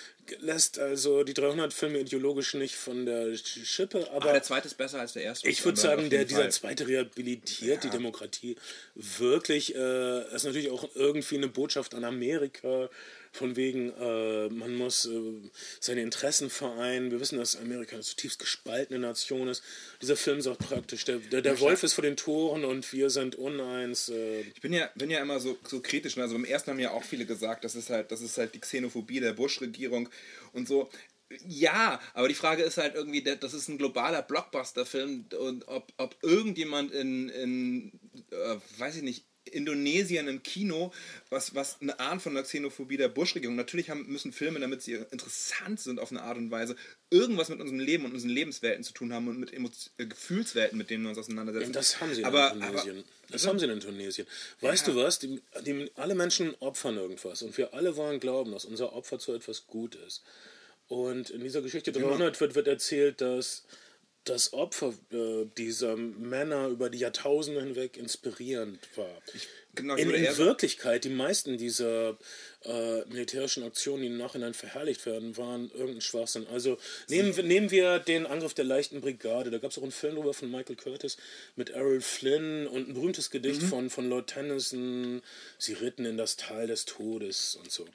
lässt also die 300 Filme ideologisch nicht von der Schippe, aber
aber der zweite ist besser als der erste.
ich würde sagen, der, dieser
Fall.
zweite rehabilitiert die Demokratie wirklich. Äh, ist natürlich auch irgendwie eine Botschaft an Amerika, von wegen, äh, man muss äh, seine Interessen vereinen. Wir wissen, dass Amerika eine zutiefst gespaltene Nation ist. Dieser Film sagt praktisch, der, der, der Wolf ist vor den Toren und wir sind uneins. Äh,
Ich bin ja, bin ja immer so, so kritisch. ne? Also beim ersten haben ja auch viele gesagt, das ist halt, das ist halt die Xenophobie der Bush-Regierung und so. Ja, aber die Frage ist halt irgendwie, das ist ein globaler Blockbuster-Film und ob, ob irgendjemand in, in äh, weiß ich nicht, Indonesien im Kino, was, was eine Art von der Xenophobie der Bush-Regierung. Natürlich haben, müssen Filme, damit sie interessant sind auf eine Art und Weise, irgendwas mit unserem Leben und unseren Lebenswelten zu tun haben und mit Emo äh, Gefühlswelten, mit denen wir uns auseinandersetzen.
Das haben sie in
aber,
Indonesien.
Aber,
das haben sie in Tunesien. Weißt du was? Die, die, alle Menschen opfern irgendwas und wir alle wollen glauben, dass unser Opfer zu etwas gut ist. Und in dieser Geschichte 300 wird, wird erzählt, dass das Opfer äh, dieser Männer über die Jahrtausende hinweg inspirierend war.
genau, ich
in
würde
in
sagen-
Wirklichkeit, die meisten dieser äh, militärischen Aktionen, die im Nachhinein verherrlicht werden, waren irgendein Schwachsinn. Also nehmen wir, nehmen wir den Angriff der leichten Brigade. Da gab es auch einen Film drüber von Michael Curtis mit Errol Flynn und ein berühmtes Gedicht
Mhm.
von, von Lord Tennyson, Sie ritten in das Tal des Todes und so.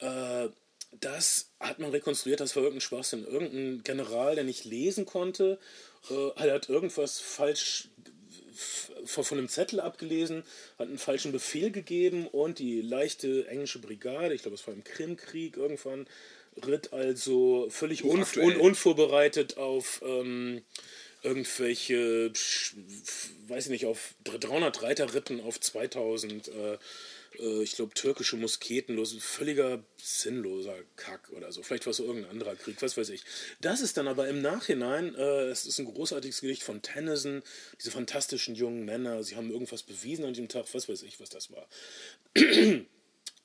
Äh, das hat man rekonstruiert, das war irgendein Schwachsinn. Irgendein General, der nicht lesen konnte, äh, hat irgendwas falsch von, einem Zettel abgelesen, hat einen falschen Befehl gegeben und die leichte englische Brigade, ich glaube, es war im Krimkrieg irgendwann, ritt also völlig un, un, unvorbereitet auf ähm, irgendwelche, weiß ich nicht, auf 300 Reiter ritten auf 2000, äh, äh, ich glaube, türkische Musketen los. Völliger sinnloser Kack oder so. Vielleicht war es so irgendein anderer Krieg, was weiß ich. Das ist dann aber im Nachhinein, äh, es ist ein großartiges Gedicht von Tennyson, diese fantastischen jungen Männer, sie haben irgendwas bewiesen an diesem Tag, was weiß ich, was das war.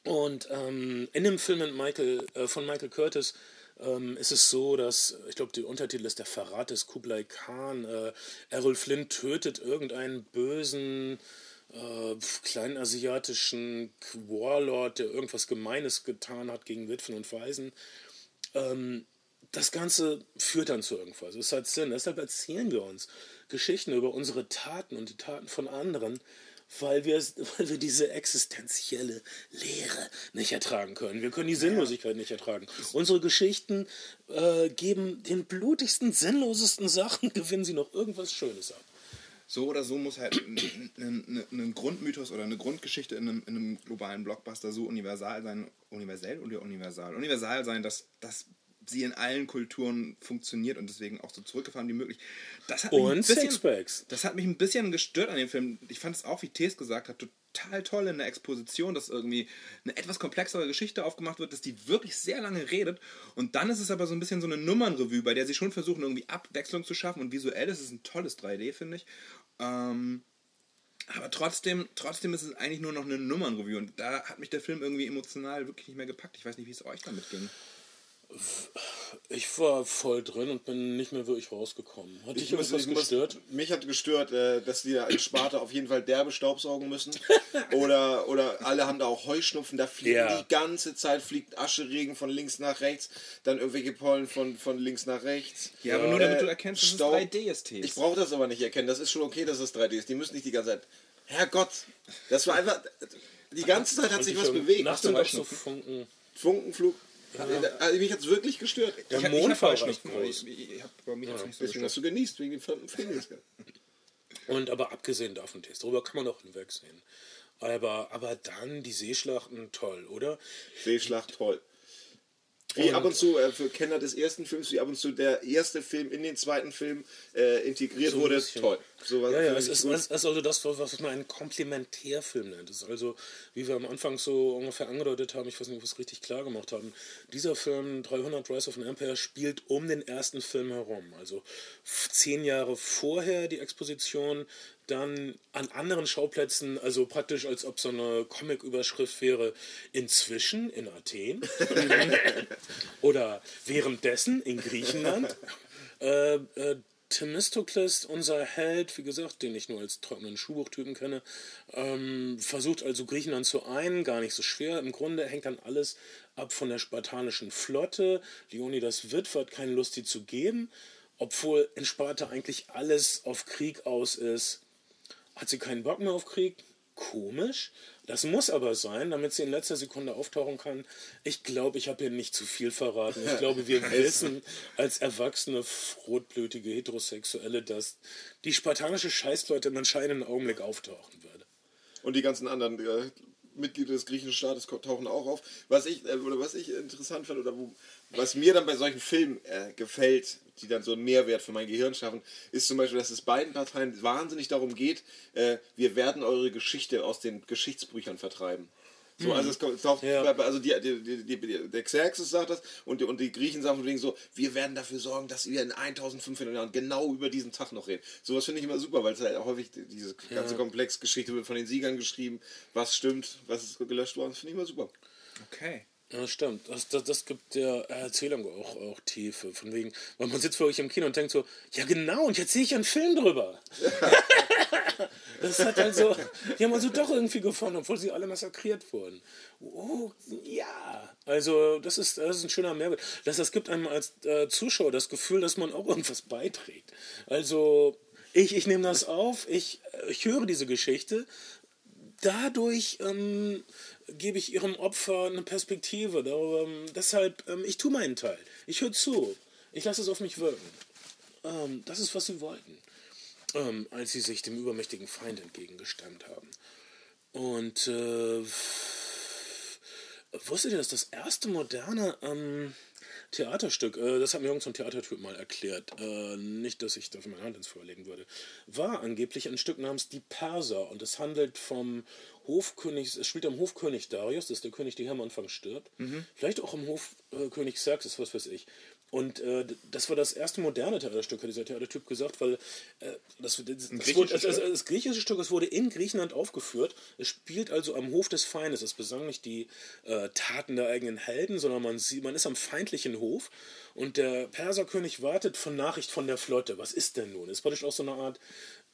Und ähm, in dem Film mit Michael, äh, von Michael Curtis ähm, ist es so, dass, ich glaube, der Untertitel ist Der Verrat des Kublai Khan. Äh, Errol Flynn tötet irgendeinen bösen, äh, kleinasiatischen Warlord, der irgendwas Gemeines getan hat gegen Witwen und Waisen. Ähm, das Ganze führt dann zu irgendwas. Es hat Sinn. Deshalb erzählen wir uns Geschichten über unsere Taten und die Taten von anderen, weil wir, weil wir diese existenzielle Leere nicht ertragen können. Wir können die Sinnlosigkeit nicht ertragen. Unsere Geschichten äh, geben den blutigsten, sinnlosesten Sachen, gewinnen sie noch irgendwas Schönes ab.
So oder so muss halt ein, Grundmythos oder eine Grundgeschichte in einem, in einem globalen Blockbuster so universal sein, universell oder universal? Universal sein, dass, dass sie in allen Kulturen funktioniert und deswegen auch so zurückgefahren wie möglich. Das hat mich ein
Und
bisschen,
Sixpacks.
Das hat mich ein bisschen gestört an dem Film. Ich fand es auch, wie Tees gesagt hat, total toll in der Exposition, dass irgendwie eine etwas komplexere Geschichte aufgemacht wird, dass die wirklich sehr lange redet. Und dann ist es aber so ein bisschen so eine Nummernrevue, bei der sie schon versuchen, irgendwie Abwechslung zu schaffen. Und visuell ist es ein tolles 3D, finde ich. Ähm, aber trotzdem, trotzdem ist es eigentlich nur noch eine Nummernrevue. Und da hat mich der Film irgendwie emotional wirklich nicht mehr gepackt. Ich weiß nicht, wie es euch damit ging.
Ich war voll drin und bin nicht mehr wirklich rausgekommen. Hat dich irgendwas
ich muss,
gestört?
mich hat gestört, äh, dass die da in Sparta auf jeden Fall derbe staubsaugen müssen. Oder, oder alle haben da auch Heuschnupfen. Da fliegen
Ja.
die ganze Zeit, fliegt Ascheregen von links nach rechts, dann irgendwelche Pollen von, von links nach rechts.
Ja, aber nur damit
Äh,
du erkennst, dass
Staub-
es 3D ist.
Ich brauche das aber nicht erkennen. Das ist schon okay, dass es 3D ist. Die müssen nicht die ganze Zeit. Herrgott, das war einfach. Die ganze Zeit hat sich was bewegt.
Nachts sind auch so Funken.
Funkenflug. Also mich hat es wirklich gestört.
Der
ich
Mond war
Heuschnupfen,
groß.
Ich, ich hab, mir hat's nicht so
Deswegen hast du genießt, wegen dem Film.
Und aber abgesehen davon, Test, darüber kann man doch hinwegsehen. Aber, aber dann die Seeschlachten, toll, oder?
Seeschlacht, toll. Wie ab und zu, äh, für Kenner des ersten Films, wie ab und zu der erste Film in den zweiten Film äh, integriert
So
wurde, toll. So
Ja, ja, es ist, es ist also das, was man einen Komplementärfilm nennt. Es ist also, wie wir am Anfang so ungefähr angedeutet haben, ich weiß nicht, ob wir es richtig klar gemacht haben, dieser Film 300 Rise of an Empire spielt um den ersten Film herum. Also zehn Jahre vorher die Exposition, dann an anderen Schauplätzen, also praktisch als ob so eine Comic-Überschrift wäre, inzwischen in Athen oder währenddessen in Griechenland. Äh, äh, Themistokles, unser Held, wie gesagt, den ich nur als trockenen Schuhbuchtypen kenne, ähm, versucht also Griechenland zu einen, gar nicht so schwer. Im Grunde hängt dann alles ab von der spartanischen Flotte. Leonidas Witwe hat keine Lust, die zu geben, obwohl in Sparta eigentlich alles auf Krieg aus ist. Hat sie keinen Bock mehr auf Krieg? Komisch. Das muss aber sein, damit sie in letzter Sekunde auftauchen kann. Ich glaube, ich habe hier nicht zu viel verraten. Ich glaube, wir wissen als erwachsene, rotblütige Heterosexuelle, dass die spartanische Scheißleute im entscheidenden Augenblick auftauchen würde.
Und die ganzen anderen äh, Mitglieder des griechischen Staates tauchen auch auf. Was ich, äh, oder was ich interessant fand, oder wo, was mir dann bei solchen Filmen äh, gefällt, die dann so einen Mehrwert für mein Gehirn schaffen, ist zum Beispiel, dass es beiden Parteien wahnsinnig darum geht, äh, wir werden eure Geschichte aus den Geschichtsbüchern vertreiben. So, also es kommt, taucht,
Ja.
also die, die, die, der Xerxes sagt das und die, und die Griechen sagen von wegen so, wir werden dafür sorgen, dass wir in 1500 Jahren genau über diesen Tag noch reden. Sowas finde ich immer super, weil es halt auch häufig diese ganze komplexe Geschichte wird von den Siegern geschrieben, was stimmt, was ist gelöscht worden, finde ich immer super.
Okay.
Ja, stimmt. Das, das, das gibt der Erzählung auch, auch Tiefe. Von wegen, weil man sitzt wirklich im Kino und denkt so, ja genau, und jetzt sehe ich einen Film drüber. das hat also, die haben also doch irgendwie gefunden, obwohl sie alle massakriert wurden. Oh, ja. Also, das ist, das ist ein schöner Mehrwert. Das, das gibt einem als äh, Zuschauer das Gefühl, dass man auch irgendwas beiträgt. Also, ich, ich nehme das auf, ich, äh, ich höre diese Geschichte, dadurch ähm, gebe ich ihrem Opfer eine Perspektive. Darüber, ähm, deshalb, ähm, ich tue meinen Teil. Ich höre zu. Ich lasse es auf mich wirken. Ähm, das ist, was sie wollten. als sie sich dem übermächtigen Feind entgegengestemmt haben. Und äh, wusstet ihr, dass das erste moderne ähm, Theaterstück, äh, das hat mir irgendein so ein Theatertyp mal erklärt, äh, nicht, dass ich dafür meine Hand ins Feuer legen würde, war angeblich ein Stück namens Die Perser und es handelt vom Hofkönig, es spielt am Hofkönig Darius, das ist der König, der hier am Anfang stirbt, vielleicht auch am Hofkönig äh, Xerxes, was weiß ich. Und äh, das war das erste moderne Theaterstück, hat dieser Theatertyp gesagt, weil äh, das, das, das, das, wurde, das, das, das griechische Stück, es wurde in Griechenland aufgeführt. Es spielt also am Hof des Feindes. Es besang nicht die äh, Taten der eigenen Helden, sondern man, sieht, man ist am feindlichen Hof und der Perserkönig wartet von Nachricht von der Flotte. Was ist denn nun? Das ist praktisch auch so eine Art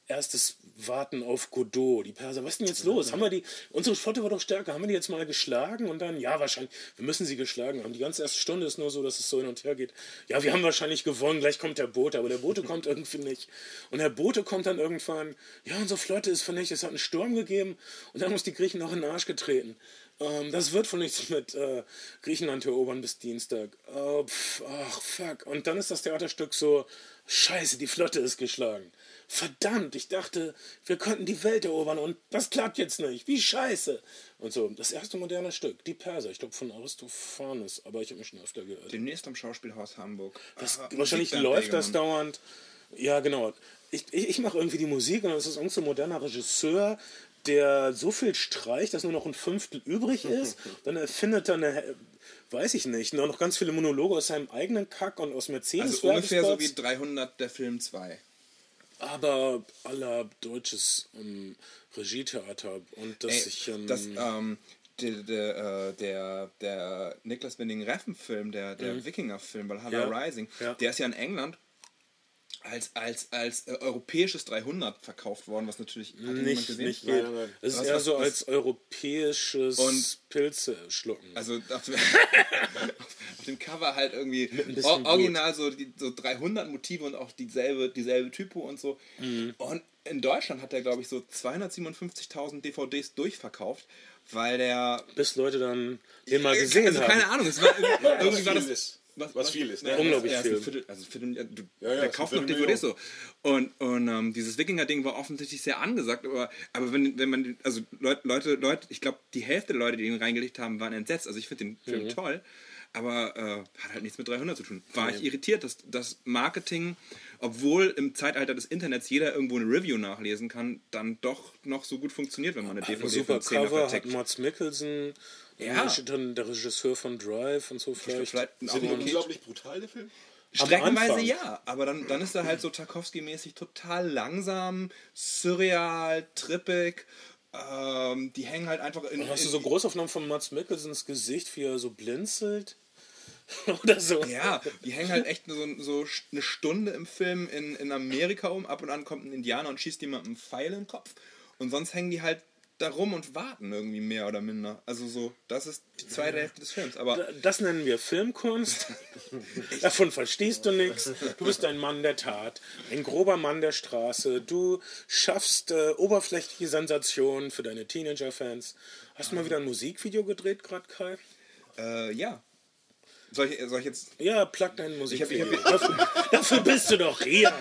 erstes Warten auf Godot. Die Perser, was ist denn jetzt los? Haben wir die, unsere Flotte war doch stärker, haben wir die jetzt mal geschlagen? Und dann, ja, wahrscheinlich, wir müssen sie geschlagen haben. Die ganze erste Stunde ist nur so, dass es so hin und her geht. Ja, wir haben wahrscheinlich gewonnen, gleich kommt der Bote, aber der Bote kommt irgendwie nicht. Und der Bote kommt dann irgendwann, ja, unsere Flotte ist vernichtet, es hat einen Sturm gegeben und dann muss die Griechen noch in den Arsch getreten. Ähm, das wird von nichts mit äh, Griechenland erobern bis Dienstag. Oh, pf, ach, fuck. Und dann ist das Theaterstück so, scheiße, die Flotte ist geschlagen. Verdammt, ich dachte, wir könnten die Welt erobern und das klappt jetzt nicht. Wie scheiße. Und so, das erste moderne Stück, Die Perser, ich glaube von Aristophanes, aber ich habe mich schon öfter gehört.
Demnächst am Schauspielhaus Hamburg.
Das,
Ah,
wahrscheinlich läuft das dauernd. Ja, genau. Ich, ich, ich mache irgendwie die Musik und es ist irgendein so ein moderner Regisseur, der so viel streicht, dass nur noch ein Fünftel übrig ist. Dann erfindet er eine, weiß ich nicht, noch ganz viele Monologe aus seinem eigenen Kack und aus Mercedes.
Also ungefähr so wie
Werbespots.
300 der Film 2.
aber aller deutsches ähm, Regietheater und dass
Ey,
ich ähm,
das, ähm, der, der, äh, der, der Niklas Winding Reffen-Film, der, der Wikinger-Film, Valhalla
Mhm. Ja.
Rising,
Ja.
der ist ja in England als, als, als äh, europäisches 300 verkauft worden, was natürlich hat
nicht,
gesehen?
nicht geht.
nein, nein.
Es ist eher
was-
so als europäisches
Und-
Pilze schlucken.
Also auf, auf dem Cover halt irgendwie original so, die, so 300 Motive und auch dieselbe, dieselbe Typo und so.
Mhm.
Und in Deutschland hat er, glaube ich, so 257.000 DVDs durchverkauft, weil der...
Bis Leute dann den mal gesehen
also,
haben.
keine Ahnung, es war irgendwie, irgendwie war das...
ist. Was viel ist, ne?
Ja,
Unglaublich
ja,
viel.
ein Viertel, also Viertel, ja, du,
Ja, ja,
der kauft noch DVDs so. Und, und ähm, dieses Wikinger-Ding war offensichtlich sehr angesagt, aber, aber wenn, wenn man, also Leute, Leute, ich glaube, die Hälfte der Leute, die ihn reingelegt haben, waren entsetzt. Also ich finde den Film toll, aber äh, hat halt nichts mit 300 zu tun. War ich irritiert, dass das Marketing, obwohl im Zeitalter des Internets jeder irgendwo eine Review nachlesen kann, dann doch noch so gut funktioniert, wenn man eine
Ein
DVD
super
von 10
Cover, hat. Mats Mikkelsen,
Ja.
dann der Regisseur von Drive und so vielleicht.
Vielleicht
Sind die
okay.
unglaublich brutal, der Film?
Streckenweise ja, aber dann, dann ist er halt so Tarkovsky-mäßig total langsam, surreal, trippig. Ähm, die hängen halt einfach in.
Und hast du
in-
so Großaufnahmen von Mats Mikkelsens Gesicht, wie er so blinzelt? Oder so.
Ja, die hängen halt echt so, so eine Stunde im Film in, in Amerika um. Ab und an kommt ein Indianer und schießt jemandem einen Pfeil in den Kopf. Und sonst hängen die halt da rum und warten irgendwie mehr oder minder. Also so, das ist die zweite Hälfte des Films. Aber
Das nennen wir Filmkunst. Davon verstehst du nichts. Du bist ein Mann der Tat, ein grober Mann der Straße. Du schaffst äh, oberflächliche Sensationen für deine Teenager-Fans. Hast du mal wieder ein Musikvideo gedreht, gerade Kai?
äh, ja. Soll ich, soll ich jetzt
Ja, plug dein
hab-
Musikvideo.
ich
dafür, dafür bist du doch hier.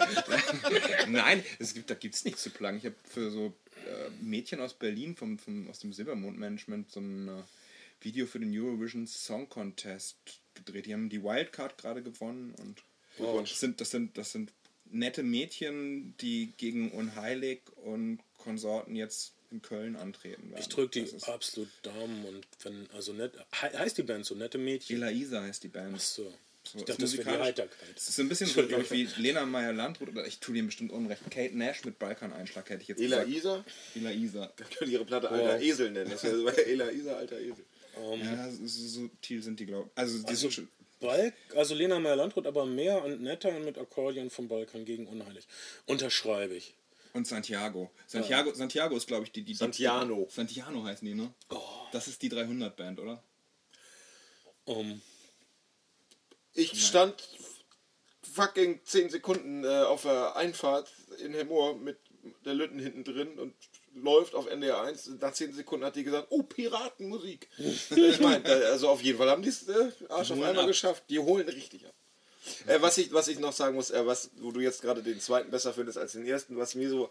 Nein, es gibt, da gibt es nichts zu plagen. Ich habe für so Mädchen aus Berlin vom, vom, aus dem Silbermond-Management so ein äh, Video für den Eurovision Song Contest gedreht. Die haben die Wildcard gerade gewonnen und das, sind, das, sind, das sind nette Mädchen, die gegen Unheilig und Konsorten jetzt in Köln antreten werden.
Ich drücke die absolut Daumen und wenn, also nett, he- heißt die Band so, nette Mädchen.
Elaisa heißt die Band.
So.
So,
Ich dachte, das wäre die Heiterkeit.
Das ist so ein bisschen so, glaube ich, wie Lena Meyer-Landrut oder ich tue dem bestimmt unrecht. Kate Nash mit Balkan-Einschlag hätte ich jetzt
Ela
gesagt.
Isa?
Elaisa.
Da könnt ihr ihre Platte Alter Esel nennen. Das wäre so Ela Isa, alter Esel.
Ja, so, so subtil sind die, glaube ich. Also, die
Also,
sind schon.
Balk, also Lena Meyer-Landrut, aber mehr und netter und mit Akkordeon vom Balkan gegen Unheilig. Unterschreibe ich.
Und Santiago. Santiago, Santiago ist, glaube ich, die. die
Santiano.
Santiano heißen die, ne? Das ist die 300-Band, oder?
Um,
Ich stand fucking 10 Sekunden äh, auf der Einfahrt in Hemmoor mit der Lütten hinten drin und läuft auf NDR 1. Nach 10 Sekunden hat die gesagt, oh, Piratenmusik. ich meine, also auf jeden Fall haben die es äh, Arsch auf einmal
ab.
geschafft. Die holen richtig ab. Äh, was, ich, was ich noch sagen muss, äh, was, wo du jetzt gerade den zweiten besser findest als den ersten, was mir so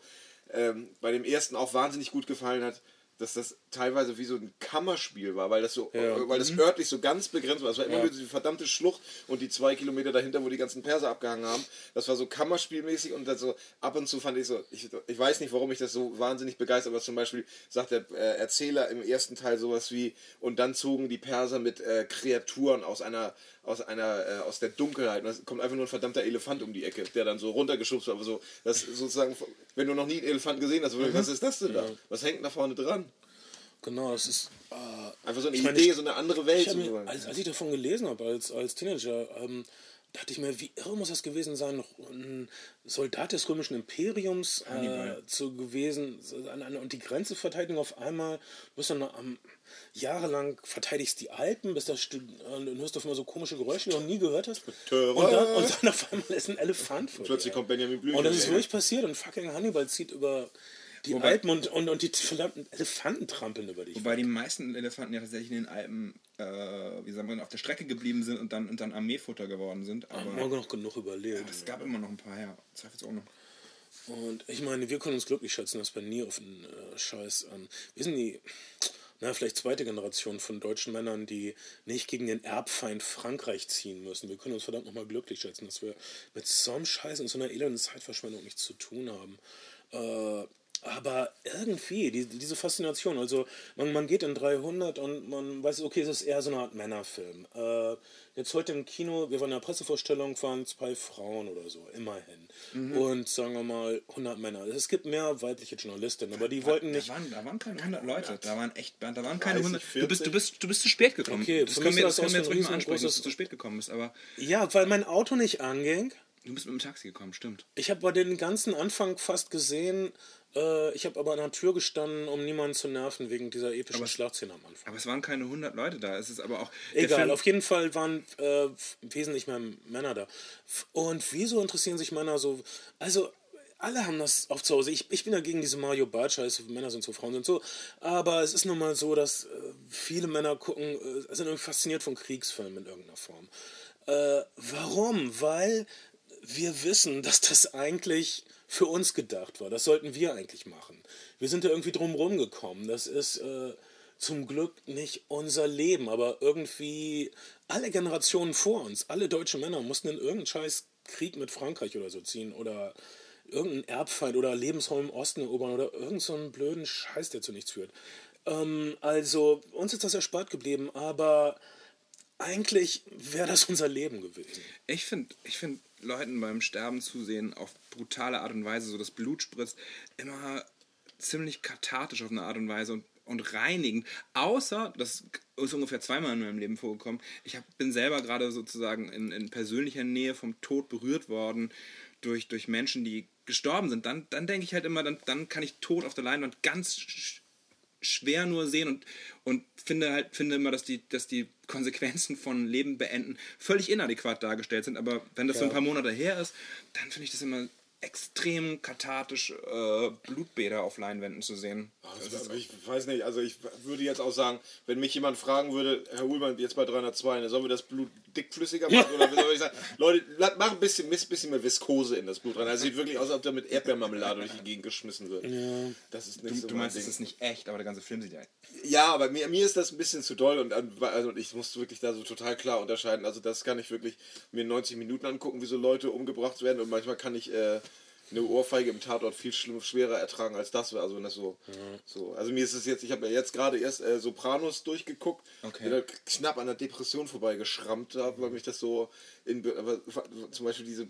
ähm, bei dem ersten auch wahnsinnig gut gefallen hat, dass das teilweise wie so ein Kammerspiel war, weil das so,
Ja.
weil das örtlich so ganz begrenzt war. Es war immer
Ja.
nur diese verdammte Schlucht und die zwei Kilometer dahinter, wo die ganzen Perser abgehangen haben. Das war so Kammerspielmäßig und dann so ab und zu fand ich so, ich, ich weiß nicht, warum ich das so wahnsinnig begeistert, aber zum Beispiel sagt der äh, Erzähler im ersten Teil sowas wie, und dann zogen die Perser mit äh, Kreaturen aus einer aus einer äh, aus der Dunkelheit. Und es kommt einfach nur ein verdammter Elefant um die Ecke, der dann so runtergeschubst wird. Aber so, das sozusagen, wenn du noch nie einen Elefant gesehen hast, was ist das denn da? Was hängt da vorne dran?
Genau, das ist. Äh,
Einfach so eine
Ich meine,
Idee,
ich-
so eine andere Welt.
ich mir, als, als ich davon gelesen habe, als, als Teenager, ähm, dachte ich mir, wie irre muss das gewesen sein, ein Soldat des römischen Imperiums äh, zu gewesen und die Grenze verteidigen auf einmal. Du bist dann am, jahrelang verteidigst die Alpen, bist da stu- äh, und hörst auf einmal so komische Geräusche, die du noch nie gehört hast. Und dann, und dann auf einmal ist ein Elefant vor
Plötzlich
dir.
kommt Benjamin Blümchen.
Und das ist wirklich passiert und fucking Hannibal zieht über die
Wobei-
Alpen und, und, und die verdammten Elefanten trampeln über dich.
Wobei die meisten Elefanten ja tatsächlich in den Alpen, äh, wie sagen wir, auf der Strecke geblieben sind und dann, und dann Armeefutter geworden sind. Aber
haben noch genug überlebt.
es gab immer noch ein paar, ja. Zweifelsohne.
Und ich meine, wir können uns glücklich schätzen, dass wir nie auf den äh, Scheiß an. Wir sind die, na, vielleicht zweite Generation von deutschen Männern, die nicht gegen den Erbfeind Frankreich ziehen müssen. Wir können uns verdammt nochmal glücklich schätzen, dass wir mit so einem Scheiß und so einer elenden Zeitverschwendung nichts zu tun haben. Äh, aber irgendwie, die, diese Faszination, also man, man geht in 300 und man weiß, okay, es ist eher so eine Art Männerfilm. Äh, jetzt heute im Kino, wir waren in der Pressevorstellung, waren zwei Frauen oder so, immerhin. Und sagen wir mal 100 Männer. Es gibt mehr weibliche Journalistinnen, aber die wollten nicht...
Da waren, da waren keine 100 Leute. Da waren echt, da waren keine
30,
100. Du bist,
40.
du, bist, du bist zu spät gekommen.
Okay,
das können wir, das können jetzt ruhig mal ansprechen, dass du zu spät gekommen bist. Aber
Ja, weil mein Auto nicht anging.
du bist mit dem Taxi gekommen, stimmt.
Ich habe bei den ganzen Anfang fast gesehen. Äh, ich habe aber an der Tür gestanden, um niemanden zu nerven wegen dieser epischen Schlachtszene am Anfang.
Aber es waren keine 100 Leute da. Es ist aber auch.
Egal,
Film-
auf jeden Fall waren äh, wesentlich mehr Männer da. Und wieso interessieren sich Männer so? Also, alle haben das auf zu Hause. Ich, ich bin ja gegen diese Mario Bart-Scheiße, Männer sind so, Frauen sind so. Aber es ist nun mal so, dass äh, viele Männer gucken, äh, sind irgendwie fasziniert von Kriegsfilmen in irgendeiner Form. Äh, warum? Weil wir wissen, dass das eigentlich für uns gedacht war. Das sollten wir eigentlich machen. Wir sind da irgendwie drum gekommen. Das ist äh, zum Glück nicht unser Leben, aber irgendwie alle Generationen vor uns, alle deutschen Männer mussten in irgendeinen scheiß Krieg mit Frankreich oder so ziehen oder irgendeinen Erbfeind oder Lebensraum im Osten erobern oder irgendeinen so blöden Scheiß, der zu nichts führt. Ähm, also uns ist das erspart geblieben, aber eigentlich wäre das unser Leben gewesen.
Ich finde ich find Leuten beim Sterben zusehen auf brutale Art und Weise, so das Blut spritzt, immer ziemlich kathartisch auf eine Art und Weise und, und reinigend. Außer, das ist ungefähr zweimal in meinem Leben vorgekommen, ich hab, bin selber gerade sozusagen in, in persönlicher Nähe vom Tod berührt worden durch, durch Menschen, die gestorben sind. Dann, dann denke ich halt immer, dann, dann kann ich Tod auf der Leinwand ganz schwer nur sehen und, und finde halt finde immer, dass die, dass die Konsequenzen von Leben beenden völlig inadäquat dargestellt sind. Aber wenn das so ein paar Monate her ist, dann finde ich das immer extrem kathartisch, äh, Blutbäder auf Leinwänden zu sehen.
Also, ich weiß nicht, also ich würde jetzt auch sagen, wenn mich jemand fragen würde, Herr Ullmann, jetzt bei 302, ne, sollen wir das Blut dickflüssiger machen? Oder soll ich sagen, Leute, mach ein bisschen, ein bisschen mehr Viskose in das Blut rein. Also sieht wirklich aus, als ob da mit Erdbeermarmelade durch die Gegend geschmissen wird. Das ist nicht
Du,
so
du
mein
meinst, es
Ding.
ist nicht echt, aber der ganze Film sieht ja
Ja, aber mir, mir ist das ein bisschen zu doll und ähm, also ich muss wirklich da so total klar unterscheiden. Also das kann ich wirklich mir 90 Minuten angucken, wie so Leute umgebracht werden und manchmal kann ich äh, eine Ohrfeige im Tatort viel schlimm, schwerer ertragen als das. Also wenn das so, so. Also mir ist es jetzt, ich habe ja jetzt gerade erst äh, Sopranos durchgeguckt,
Okay.
bin da knapp an der Depression vorbeigeschrammt habe, weil mich das so in aber zum Beispiel diese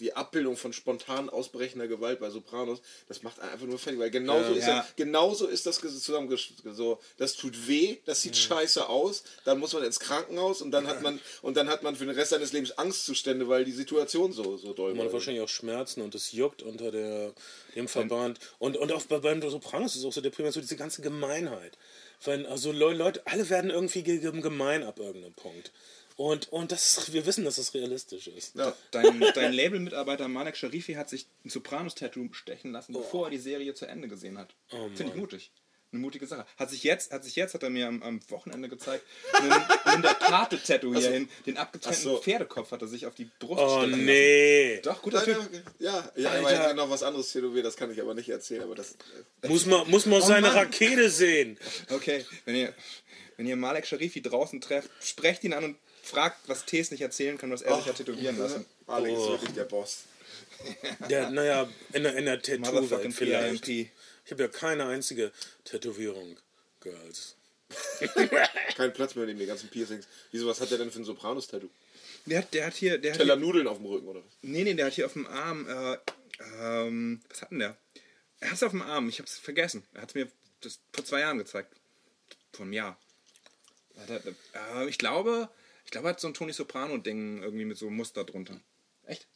die Abbildung von spontan ausbrechender Gewalt bei Sopranos, das macht einfach nur fertig, weil genauso,
Ja.
ist,
Ja.
ja, genauso ist das zusammengesch so, das tut weh, das sieht scheiße aus, dann muss man ins Krankenhaus und dann hat man und dann hat man für den Rest seines Lebens Angstzustände, weil die Situation so so doll
Man hat wahrscheinlich auch Schmerzen und es juckt unter der, dem Verband. Und, und auch bei, beim Sopranos ist auch so deprimierend, so diese ganze Gemeinheit. Wenn, also Le- Leute, alle werden irgendwie ge- ge- gemein ab irgendeinem Punkt. Und, und das, wir wissen, dass das realistisch ist.
Ja.
Dein, dein Labelmitarbeiter Malek Sharifi hat sich ein Sopranos-Tattoo stechen lassen, bevor er die Serie zu Ende gesehen hat. Finde ich mutig. eine mutige Sache. Hat sich jetzt, hat sich jetzt, hat er mir am, am Wochenende gezeigt, einen, in der Tate-Tattoo hier hin, den abgetrennten
so.
Pferdekopf hat er sich auf die Brust
Oh
lassen.
nee.
Doch, guter
Nein,
Typ.
okay. Ja, ja, aber
Alter.
er hat noch was anderes tätowiert, das kann ich aber nicht erzählen, aber das. äh,
Muss man, muss man seine
Oh Mann.
Rakete sehen.
Okay, wenn ihr, wenn ihr Malek Sharifi draußen trefft, sprecht ihn an und fragt, was Tees nicht erzählen kann, was er sich hat tätowieren lassen.
Alex
Oh.
ist wirklich der Boss.
Der, naja, in der, in der Tattoo-Welt vielleicht.
PIMP.
Ich habe ja keine einzige Tätowierung, Girls.
Kein Platz mehr neben den ganzen Piercings. Wieso, was hat der denn für ein Sopranos-Tattoo?
Der hat, der hat hier, der hat
Teller
hier,
Nudeln auf dem Rücken, oder was?
nee, nee, der hat hier auf dem Arm, äh, ähm, was hat denn der? Er hat es auf dem Arm, ich hab's vergessen. Er hat es mir das vor zwei Jahren gezeigt. Vor einem Jahr. Hat er, äh, ich glaube, ich glaube, er hat so ein Tony Soprano-Ding irgendwie mit so Muster drunter. Echt?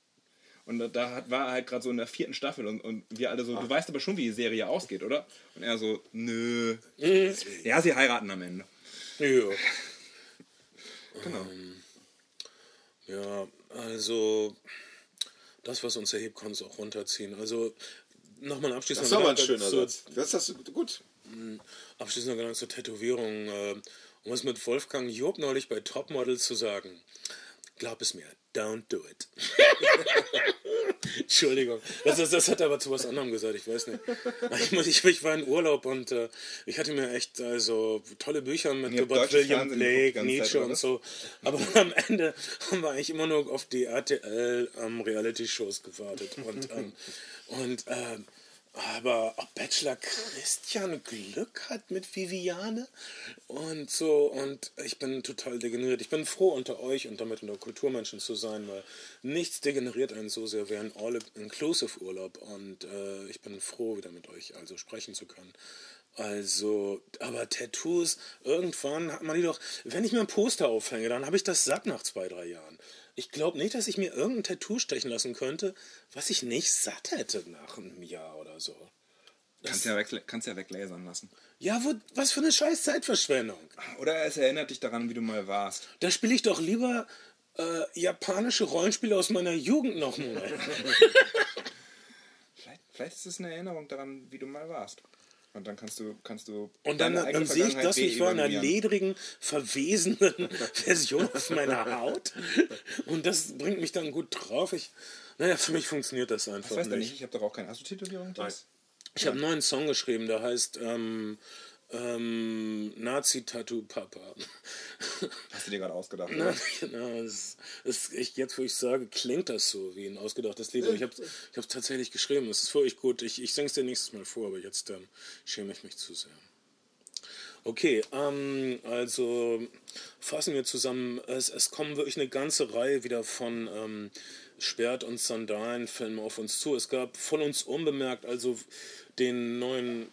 Und da, da hat, war er halt gerade so in der vierten Staffel und, und wir alle so, du weißt aber schon, wie die Serie ausgeht, oder? Und er so, nö. Ja, sie heiraten am Ende.
Ja.
Genau.
Ja, also das, was uns erhebt, kann uns auch runterziehen. Also nochmal ein
Das
abschließender
ist aber ein
Gedanke
schöner Satz. Das hast du gut.
Abschließender Gedanke zur Tätowierung. Um was mit Wolfgang Job neulich bei Topmodel zu sagen. Glaub es mir, don't do it. Entschuldigung. Das, das, das hat er aber zu was anderem gesagt, ich weiß nicht. Ich, ich, ich war in Urlaub und äh, ich hatte mir echt also tolle Bücher mitgebracht, William Blake, Nietzsche
Zeit,
und so. Aber am Ende haben wir eigentlich immer nur auf die RTL ähm, Reality-Shows gewartet. Und, ähm, und ähm, aber ob Bachelor Christian Glück hat mit Viviane und so und ich bin total degeneriert. Ich bin froh unter euch und damit unter Kulturmenschen zu sein, weil nichts degeneriert einen so sehr wie ein All-Inclusive Urlaub und äh, ich bin froh wieder mit euch also sprechen zu können. Also, aber Tattoos, irgendwann hat man die doch, wenn ich mir ein Poster aufhänge, dann habe ich das satt nach zwei, drei Jahren. Ich glaube nicht, dass ich mir irgendein Tattoo stechen lassen könnte, was ich nicht satt hätte nach einem Jahr oder so.
Kannst ja, weg, kannst ja weglasern lassen.
Ja, wo, was für eine scheiß Zeitverschwendung.
Oder es erinnert dich daran, wie du mal warst.
Da spiele ich doch lieber äh, japanische Rollenspiele aus meiner Jugend noch mal.
Vielleicht, vielleicht ist es eine Erinnerung daran, wie du mal warst. Und dann kannst du, kannst du.
Und dann, dann sehe ich das, wie war in einer ledrigen, verwesenden Version auf meiner Haut. Und das bringt mich dann gut drauf. Ich, naja, für mich funktioniert das einfach
Ich weiß ja
nicht.
nicht, ich habe doch auch keine. Hast du Tätowierung? Thies?
Ich habe einen neuen Song geschrieben, der heißt ähm, ähm, Nazi-Tattoo Papa.
Hast du dir gerade ausgedacht?
Na,
oder?
genau, es, es, ich, jetzt, wo ich sage, klingt das so wie ein ausgedachtes Lied. Ich habe es tatsächlich geschrieben. Es ist wirklich gut. Ich, ich singe es dir nächstes Mal vor, aber jetzt ähm, schäme ich mich zu sehr. Okay, ähm, also fassen wir zusammen. Es, es kommen wirklich eine ganze Reihe wieder von ähm, Sperrt- und Sandalenfilmen auf uns zu. Es gab von uns unbemerkt also den neuen,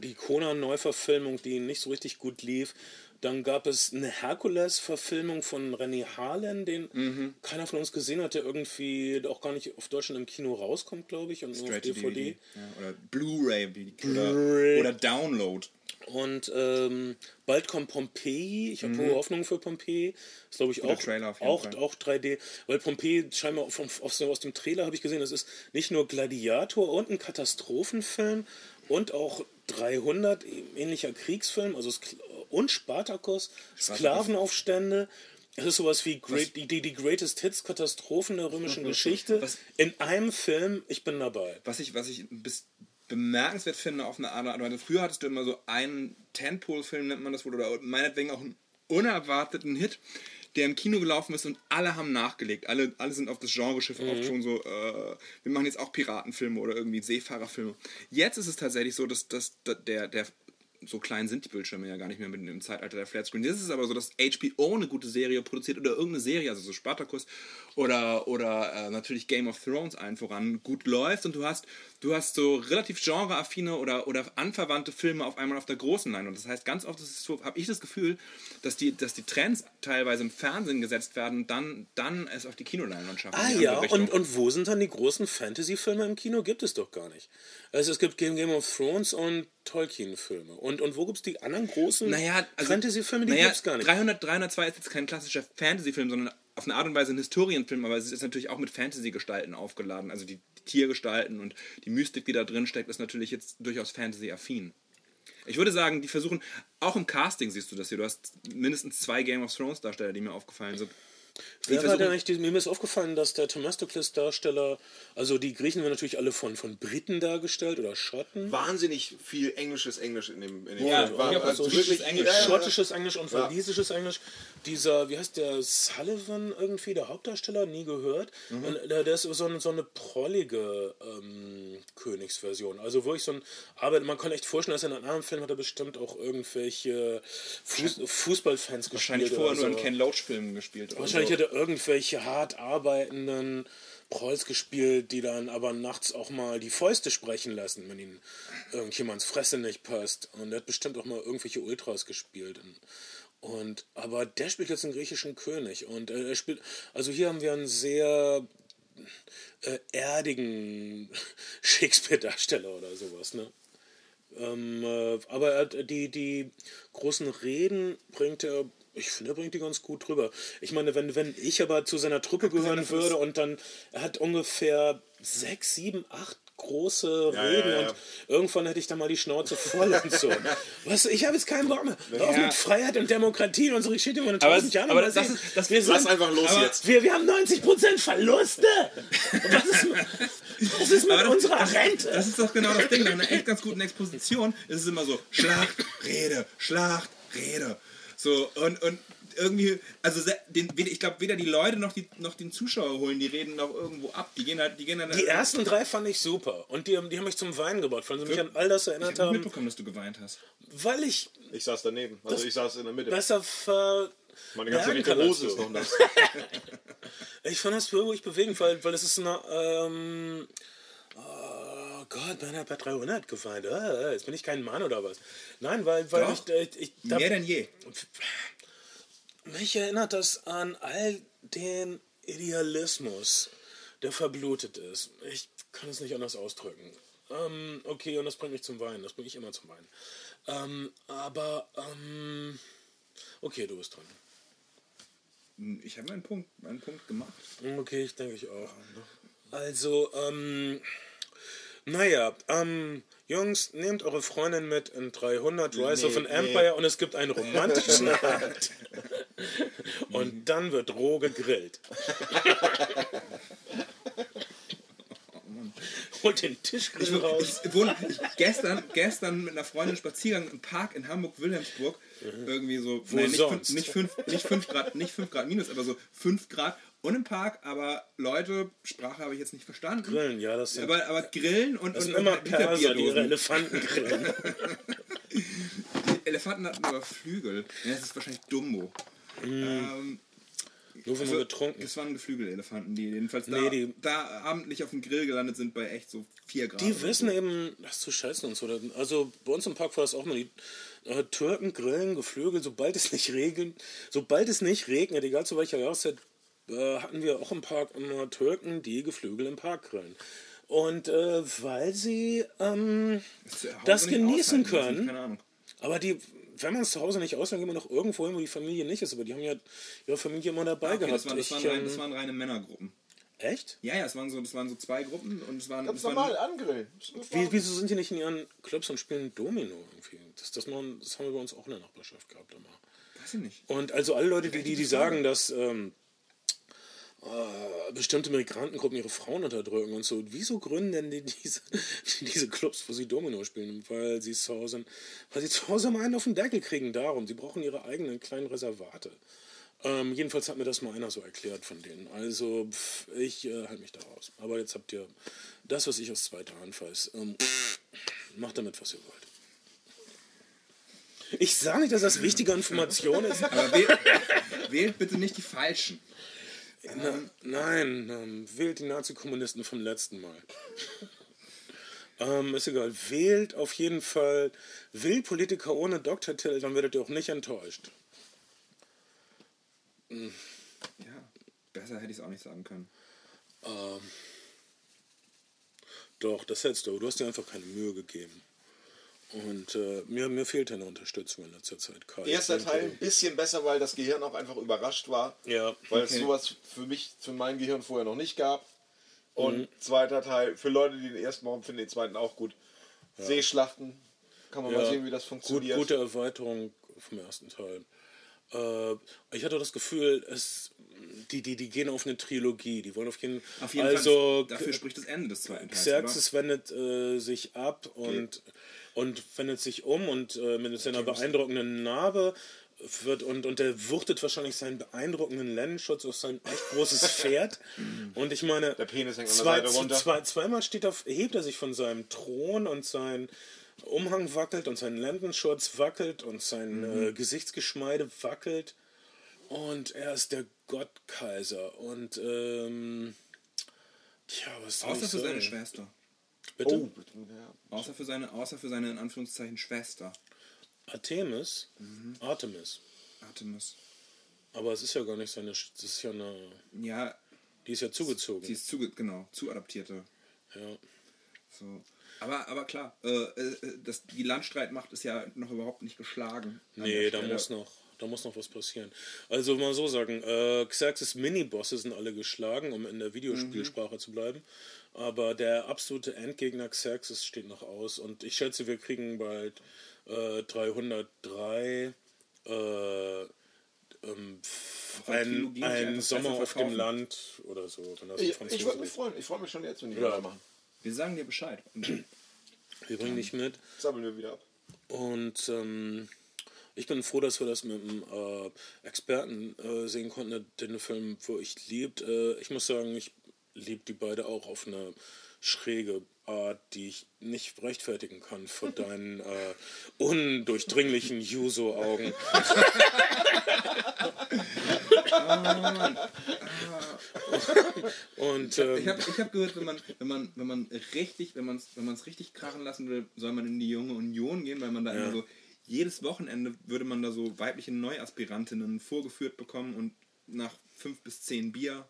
die Conan-Neuverfilmung, die nicht so richtig gut lief. Dann gab es eine Herkules-Verfilmung von René Harlan, den keiner von uns gesehen hat, der irgendwie auch gar nicht auf Deutschland im Kino rauskommt, glaube ich, und nur auf DVD.
Ja, oder Blu-ray oder,
Blu-ray.
oder Download.
Und ähm, bald kommt Pompeii. Ich habe hohe Hoffnung für Pompeii. Ist, glaube ich,
Guter
auch,
Trailer
auch, auch 3D. Weil Pompeii scheinbar vom, aus, aus dem Trailer habe ich gesehen, das ist nicht nur Gladiator und ein Katastrophenfilm und auch 300, ähnlicher Kriegsfilm, also und Spartacus, Sklavenaufstände. Es ist sowas wie great, die, die, die Greatest Hits Katastrophen der römischen Geschichte.
Was-
In einem Film, ich bin dabei.
Was ich, was ich bis bemerkenswert finde auf eine Art und Weise. Früher hattest du immer so einen Tentpole-Film, nennt man das wohl, oder meinetwegen auch einen unerwarteten Hit, der im Kino gelaufen ist und alle haben nachgelegt. Alle, alle sind auf das Genreschiff
Mhm.
schon so, äh, wir machen jetzt auch Piratenfilme oder irgendwie Seefahrerfilme. Jetzt ist es tatsächlich so, dass, dass der, der so klein sind die Bildschirme ja gar nicht mehr mit dem Zeitalter der Flatscreen. Jetzt ist es aber so, dass HBO eine gute Serie produziert oder irgendeine Serie, also so Spartacus oder, oder äh, natürlich Game of Thrones allen voran, gut läuft und du hast, du hast so relativ genreaffine oder, oder anverwandte Filme auf einmal auf der großen Leinwand. Das heißt, ganz oft so, habe ich das Gefühl, dass die, dass die Trends teilweise im Fernsehen gesetzt werden und dann, dann es auf die Kinoleinwand schaffen.
Ah ja,
Richtung.
und, und wo sind dann die großen Fantasy-Filme im Kino? Gibt es doch gar nicht. Also es gibt Game, Game of Thrones und Tolkien-Filme. Und, und wo gibt es die anderen großen
Naja, also,
Fantasy-Filme? Die
naja,
gibt es gar nicht.
300, 302 ist jetzt kein klassischer Fantasy-Film, sondern auf eine Art und Weise ein Historienfilm, aber es ist natürlich auch mit Fantasy-Gestalten aufgeladen. Also die Tiergestalten und die Mystik, die da drin steckt, ist natürlich jetzt durchaus Fantasy-affin. Ich würde sagen, die versuchen, auch im Casting siehst du das hier, du hast mindestens zwei Game of Thrones Darsteller, die mir aufgefallen sind.
Wer war denn eigentlich, mir ist aufgefallen, dass der Themistocles-Darsteller, also die Griechen werden natürlich alle von, von Briten dargestellt oder Schotten.
Wahnsinnig viel englisches Englisch in dem, in dem
Ja,
Film.
ich hab auch
also
so
wirklich
Englisch.
ja, ja, ja.
Schottisches Englisch und
Ja.
walisisches Englisch. Dieser, wie heißt der, Sullivan irgendwie, der Hauptdarsteller, nie gehört.
Mhm.
Und der, der ist so eine, so eine prollige ähm, Königsversion. Also wirklich so ein, aber man kann echt vorstellen, dass in einem anderen Film hat er bestimmt auch irgendwelche Fuß, Fußballfans
Wahrscheinlich
gespielt.
vorher
oder
nur in
so.
Ken Loach-Filmen gespielt. oder
Wahrscheinlich hat er irgendwelche hart arbeitenden Prolls gespielt, die dann aber nachts auch mal die Fäuste sprechen lassen, wenn ihnen irgendjemands Fresse nicht passt. Und er hat bestimmt auch mal irgendwelche Ultras gespielt. Und, aber der spielt jetzt einen griechischen König. Und äh, er spielt, also hier haben wir einen sehr äh, erdigen Shakespeare-Darsteller oder sowas, ne? Ähm, äh, aber er hat die, die großen Reden bringt er, ich finde, er bringt die ganz gut drüber. Ich meine, wenn, wenn ich aber zu seiner Truppe gehören würde und dann, er hat ungefähr sechs, sieben, acht große
Ja,
Reden
ja, ja.
und irgendwann hätte ich dann mal die Schnauze voll und so. Was, ich habe jetzt keinen Bock mehr. Auf
Ja.
mit Freiheit und Demokratie und unsere Geschichte in
Aber,
tausend Jahren.
aber das, ist, das,
wir,
Lass
sind,
einfach los
Aber-
jetzt.
wir, wir haben 90% Verluste. Was ist, mit- was ist mit
das-
unserer
das,
Rente?
Das ist doch genau das Ding. Nach einer echt ganz guten Exposition ist es immer so: Schlacht, Rede, Schlacht, Rede. So, und, und irgendwie, also den, ich glaube, weder die Leute noch, die, noch den Zuschauer holen die Reden noch irgendwo ab. Die gehen halt, die gehen dann.
Die ersten drei fand ich super und die, haben- die haben mich zum Weinen gebracht, weil sie mich an all das
ich
erinnert
habe
haben,
mitbekommen, dass du geweint hast.
weil ich
Ich saß daneben. Also ich saß in der Mitte.
besser ver...
Meine ganze linke Hose ist noch nass.
Ich fand das wirklich bewegend, weil, weil es ist eine... Ähm, Gott, man hat bei 300 geweint. Ah, jetzt bin ich kein Mann oder was. Nein, weil, weil
Doch.
ich... ich, ich da,
Mehr denn je.
mich erinnert das an all den Idealismus, der verblutet ist. Ich kann es nicht anders ausdrücken. Ähm, okay, und das bringt mich zum Weinen. Das bringt mich immer zum Weinen. Ähm, aber, ähm, okay, du bist dran.
Ich habe meinen Punkt, meinen Punkt gemacht.
Okay, ich denke ich auch. Also, ähm, naja, ähm, Jungs, nehmt eure Freundin mit in 300 Rise of an
nee.
Empire und es gibt einen romantischen Akt. und dann wird roh gegrillt. Holt den Tischgrill raus.
Ich, wohne, ich, gestern, gestern mit einer Freundin Spaziergang im Park in Hamburg-Wilhelmsburg. Irgendwie so, nein, nicht,
sonst?
fünf, nicht, fünf, nicht, fünf Grad, nicht 5 Grad minus, aber so 5 Grad. Und im Park, aber Leute, Sprache habe ich jetzt nicht verstanden.
Grillen, ja, das sind,
Aber, aber Grillen und,
das
und,
sind immer
und
Perser, die ihre. Elefanten grillen.
Die Elefanten hatten aber Flügel. Ja, das ist wahrscheinlich Dumbo. Ähm,
Nur man getrunken
das waren Geflügelelefanten, die jedenfalls
Nee,
da,
die-
da abendlich auf dem Grill gelandet sind bei echt so 4 Grad.
Die wissen eben, das zu scheißen und so. Also bei uns im Park war das auch mal die äh, Türken grillen, Geflügel, sobald es nicht regnet, sobald es nicht regnet, egal zu welcher Jahreszeit, äh, hatten wir auch im Park immer Türken, die Geflügel im Park grillen. Und äh, weil sie, ähm, das genießen können.
Keine Ahnung.
aber die, wenn man es zu Hause nicht auslässt, gehen wir noch irgendwo hin, wo die Familie nicht ist. Aber die haben ja ihre Familie immer dabei
Okay,
gehabt.
das, waren, das,
Ich,
waren rein,
ähm,
das waren reine Männergruppen.
echt?
Ja, ja, es waren so, das waren so zwei Gruppen und es waren.
Ganz normal, angrillen.
Wie, wieso sind die nicht in ihren Clubs und spielen Domino irgendwie? Das, das, machen, das haben wir bei uns auch in der Nachbarschaft gehabt immer.
weiß ich nicht.
Und also alle Leute, die, die, die sagen, dass ähm, äh, bestimmte Migrantengruppen ihre Frauen unterdrücken und so, wieso gründen denn die diese, diese Clubs, wo sie Domino spielen? Weil sie zu Hause, weil sie zu Hause mal einen auf den Deckel kriegen, darum. Sie brauchen ihre eigenen kleinen Reservate. Ähm, jedenfalls hat mir das mal einer so erklärt von denen. Also pff, ich äh, halte mich da raus. Aber jetzt habt ihr das, was ich aus zweiter Hand weiß. Ähm, macht damit, was ihr wollt. Ich sage nicht, dass das wichtige Information ist.
Aber wählt, wählt bitte nicht die Falschen.
Na, nein, ähm, wählt die Nazi-Kommunisten vom letzten Mal. ähm, ist egal. Wählt auf jeden Fall wählt Politiker ohne Doktortitel, dann werdet ihr auch nicht enttäuscht.
Ja, besser hätte ich es auch nicht sagen können.
Doch, das hättest du. Du hast dir einfach keine Mühe gegeben. Und äh, mir, mir fehlt deine Unterstützung in letzter Zeit, Karl.
Erster Teil ein bisschen besser, weil das Gehirn auch einfach überrascht war.
Ja.
Weil
Okay.
es sowas für mich, für mein Gehirn vorher noch nicht gab. Und
Mhm.
zweiter Teil, für Leute, die den ersten machen, finden den zweiten auch gut. Seeschlachten,
Kann man
Ja.
mal sehen, wie das
Gut,
funktioniert.
gute Erweiterung vom ersten Teil. Äh, ich hatte das Gefühl, es, die, die, die gehen auf eine Trilogie. Die wollen auf jeden,
Auf jeden
also
Fall, dafür spricht das Ende des zweiten Teils.
Xerxes wendet äh, sich ab und, und wendet sich um und äh, mit seiner beeindruckenden Narbe wird und, und er wuchtet wahrscheinlich seinen beeindruckenden Lendenschutz auf sein echt großes Pferd. und ich meine,
Der Penis hängt an der
zwei,
Seite runter.
Zwei, zweimal steht auf, hebt er sich von seinem Thron und sein Umhang wackelt und sein Lendenschutz wackelt und sein
Mhm.
äh, Gesichtsgeschmeide wackelt. Und er ist der Gottkaiser. Und ähm, tja, was soll
Außer
ich
für seine
sagen?
Schwester.
Bitte?
Oh, ja.
Außer für seine, außer für seine in Anführungszeichen Schwester.
Artemis?
Mhm.
Artemis.
Artemis.
Aber es ist ja gar nicht seine. Sch- Das ist ja eine.
Ja,
Die ist ja zugezogen.
sie ist zu, genau, zu adaptierte.
ja.
So. Aber, aber klar, äh, äh, das, die Landstreitmacht ist ja noch überhaupt nicht geschlagen.
Nee, da muss noch. Da muss noch was passieren. Also mal so sagen, äh, Xerxes Minibosse sind alle geschlagen, um in der Videospielsprache zu bleiben. Aber der absolute Endgegner Xerxes steht noch aus. Und ich schätze, wir kriegen bald äh, 303 äh, ähm, ein, ein Sommer auf dem. Land oder so. Wenn das ein
Ich, ich würde mich freuen. Ich freue mich schon jetzt, wenn die
Ja.
weitermachen.
Wir sagen dir Bescheid.
Wir bringen dich mit.
Sammeln wir wieder ab.
Und ähm, ich bin froh, dass wir das mit einem äh, Experten äh, sehen konnten, der den Film wirklich liebt. Äh, ich muss sagen, ich liebe die beide auch auf eine schräge Art, die ich nicht rechtfertigen kann vor deinen äh, undurchdringlichen Juso-Augen. Und ähm,
Ich habe ich hab gehört, wenn man, wenn man, wenn man richtig, wenn man es wenn man's richtig krachen lassen will, soll man in die junge Union gehen, weil man da immer so jedes Wochenende würde man da so weibliche Neuaspirantinnen vorgeführt bekommen und nach fünf bis zehn Bier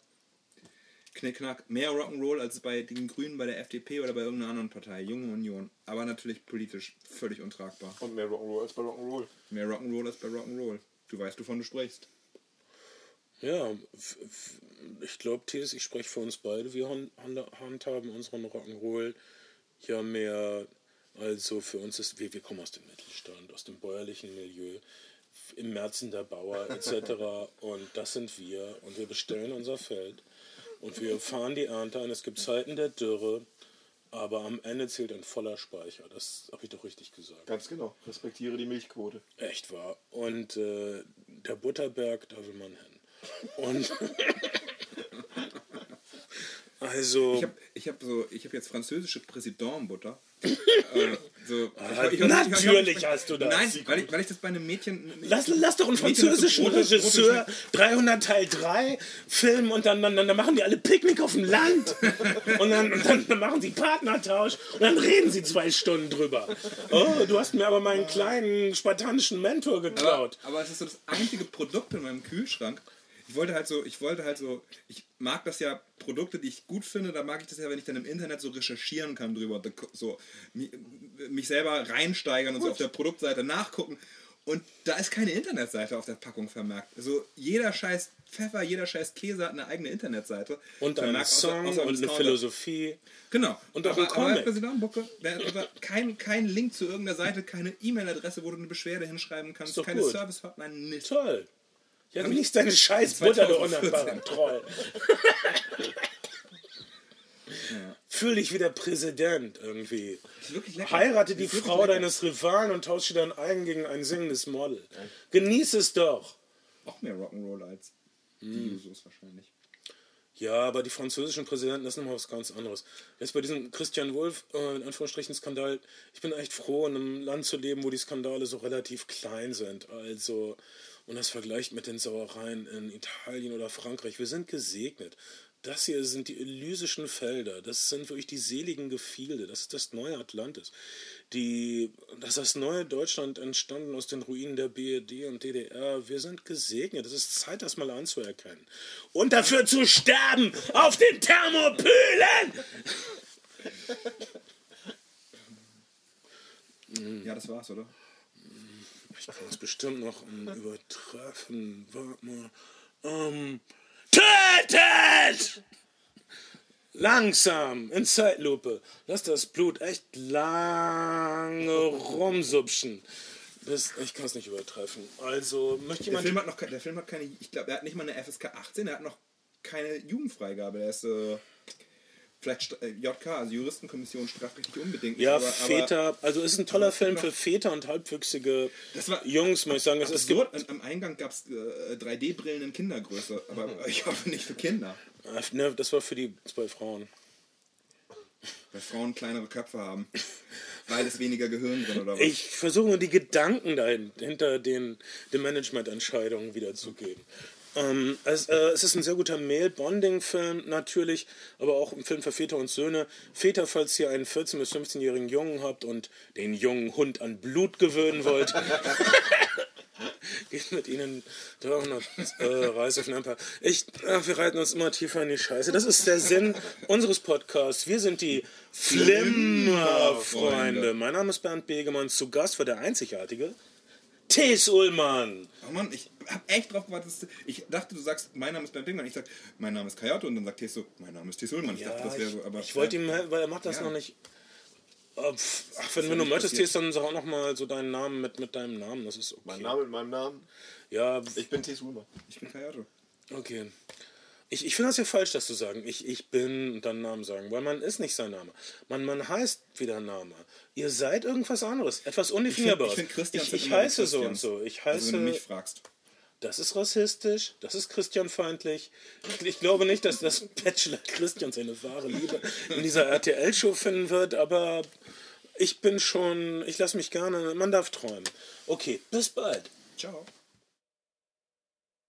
Knickknack, mehr Rock'n'Roll als bei den Grünen, bei der FDP oder bei irgendeiner anderen Partei. Junge Union. Aber natürlich politisch völlig untragbar.
Und mehr Rock'n'Roll als bei Rock'n'Roll.
Mehr Rock'n'Roll als bei Rock'n'Roll. Du weißt, wovon du sprichst.
Ja, ich glaube, Thies, ich spreche für uns beide. Wir han- han- handhaben unseren Rock'n'Roll ja mehr, also für uns ist, wir, wir kommen aus dem Mittelstand, aus dem bäuerlichen Milieu, im Märzen der Bauer etc. und das sind wir und wir bestellen unser Feld und wir fahren die Ernte an. Es gibt Zeiten der Dürre, aber am Ende zählt ein voller Speicher. Das habe ich doch richtig gesagt.
Ganz genau. Respektiere die Milchquote.
Echt wahr. Und äh, der Butterberg, da will man hin. Und also
Ich habe ich hab so, ich habe jetzt französische Präsidentbutter. So,
Ah, natürlich hast du das.
Nein, weil ich, weil ich das bei einem Mädchen.
lass, lass doch einen französischen Regisseur 300 Teil 3 filmen und dann, dann, dann machen die alle Picknick auf dem Land und dann, und dann, dann machen sie Partnertausch und dann reden sie zwei Stunden drüber. Oh, du hast mir aber meinen kleinen spartanischen Mentor
Aber,
geklaut.
aber es ist so das einzige Produkt in meinem Kühlschrank. Ich wollte halt so, ich wollte halt so, ich mag das ja, Produkte, die ich gut finde, da mag ich das ja, wenn ich dann im Internet so recherchieren kann drüber, so mi- mich selber reinsteigern und so auf der Produktseite nachgucken. Und da ist keine Internetseite auf der Packung vermerkt. Also jeder scheiß Pfeffer, jeder scheiß Käse hat eine eigene Internetseite.
Und einen
vermerkt, außer-
Song
außer im
und eine. Philosophie.
Genau.
Und auch
aber,
ein Comic.
Aber aber kein, kein Link zu irgendeiner Seite, keine E-Mail-Adresse, wo du eine Beschwerde hinschreiben kannst, keine
gut.
Service-Hotline, nichts.
Toll. Ja, genieß deine scheiß Butter, du
2014.
unerfahrener Troll. Fühl dich wie der Präsident irgendwie. Heirate die Frau
lecker.
deines Rivalen und tausche dein Eigen gegen ein singendes Model. Genieß es doch.
Auch mehr Rock'n'Roll als die Jusos wahrscheinlich.
Ja, aber die französischen Präsidenten, das ist nochmal was ganz anderes. Jetzt bei diesem Christian Wolf, äh, in Anführungsstrichen Skandal, ich bin echt froh, in einem Land zu leben, wo die Skandale so relativ klein sind. Also, und das vergleicht mit den Sauereien in Italien oder Frankreich. Wir sind gesegnet. Das hier sind die elysischen Felder, das sind wirklich die seligen Gefilde, das ist das neue Atlantis. Die, das das neue Deutschland entstanden aus den Ruinen der BRD und DDR. Wir sind gesegnet. Es ist Zeit, das mal anzuerkennen. Und dafür zu sterben auf den Thermopylen!
Ja, das war's, oder?
Ich kann es bestimmt noch übertreffen. Warte mal. Ähm, tötet! Langsam, in Zeitlupe. Lass das Blut echt lange rumsupschen. Bis, ich kann es nicht übertreffen. Also, möchte
Der
jemand.
Film hat noch ke- der Film hat keine, ich glaube, er hat nicht mal eine FSK 18, er hat noch keine Jugendfreigabe. Der ist äh, vielleicht äh, JK, also Juristenkommission strafrechtlich unbedingt.
Ja,
aber,
Väter, also ist ein toller Film für Väter und halbwüchsige
Das war-
Jungs, muss ich sagen. Es, es gibt,
Absurd, am Eingang gab es äh, 3D-Brillen in Kindergröße, aber ich hoffe nicht für Kinder.
Äh, ne, das war für die zwei Frauen.
Weil Frauen kleinere Köpfe haben. Weil es weniger Gehirn drin oder was?
Ich versuche nur die Gedanken dahin, hinter den, den Managemententscheidungen wiederzugeben. Ähm, es, äh, es ist ein sehr guter Male-Bonding-Film natürlich, aber auch ein Film für Väter und Söhne. Väter, falls ihr einen 14- bis 15-jährigen Jungen habt und den jungen Hund an Blut gewöhnen wollt, geht mit ihnen 300 äh, Reise auf Empire. Ich, ach, wir reiten uns immer tiefer in die Scheiße. Das ist der Sinn unseres Podcasts. Wir sind die Flimmer-Freunde. Mein Name ist Bernd Begemann. Zu Gast war der einzigartige T.S. Ullmann.
Oh Mann, ich hab echt drauf gewartet. dass du- Ich dachte, du sagst, mein Name ist Bernd Bingmann. Ich sag, mein Name ist Kayato. Und dann sagt Teso, mein Name ist Teso Ullmann. Ich dachte, das wäre so. Aber
ich wollte ihm,
ja.
weil er macht das
Ja.
noch nicht. Äh, Ach, wenn, wenn du möchtest. T.S., dann sag auch noch mal so deinen Namen mit, mit deinem Namen. Das ist okay.
Mein Name mit meinem Namen.
Ja,
Ich bin T. Ulmer.
Ich bin Kayato.
Okay. Ich, ich finde das ja falsch, das zu sagen. Ich, ich bin und dann Namen sagen, weil man ist nicht sein Name. Man, man heißt wieder Name. Ihr seid irgendwas anderes, etwas Undefinierbares.
Ich finde Christian
ich, ich heiße so und so. Ich
Also,
heiße.
wenn du mich fragst.
das ist rassistisch, das ist christianfeindlich. Ich, ich glaube nicht, dass das Bachelor Christian seine wahre Liebe in dieser RTL-Show finden wird, aber ich bin schon, ich lasse mich gerne, man darf träumen. Okay, bis bald.
Ciao.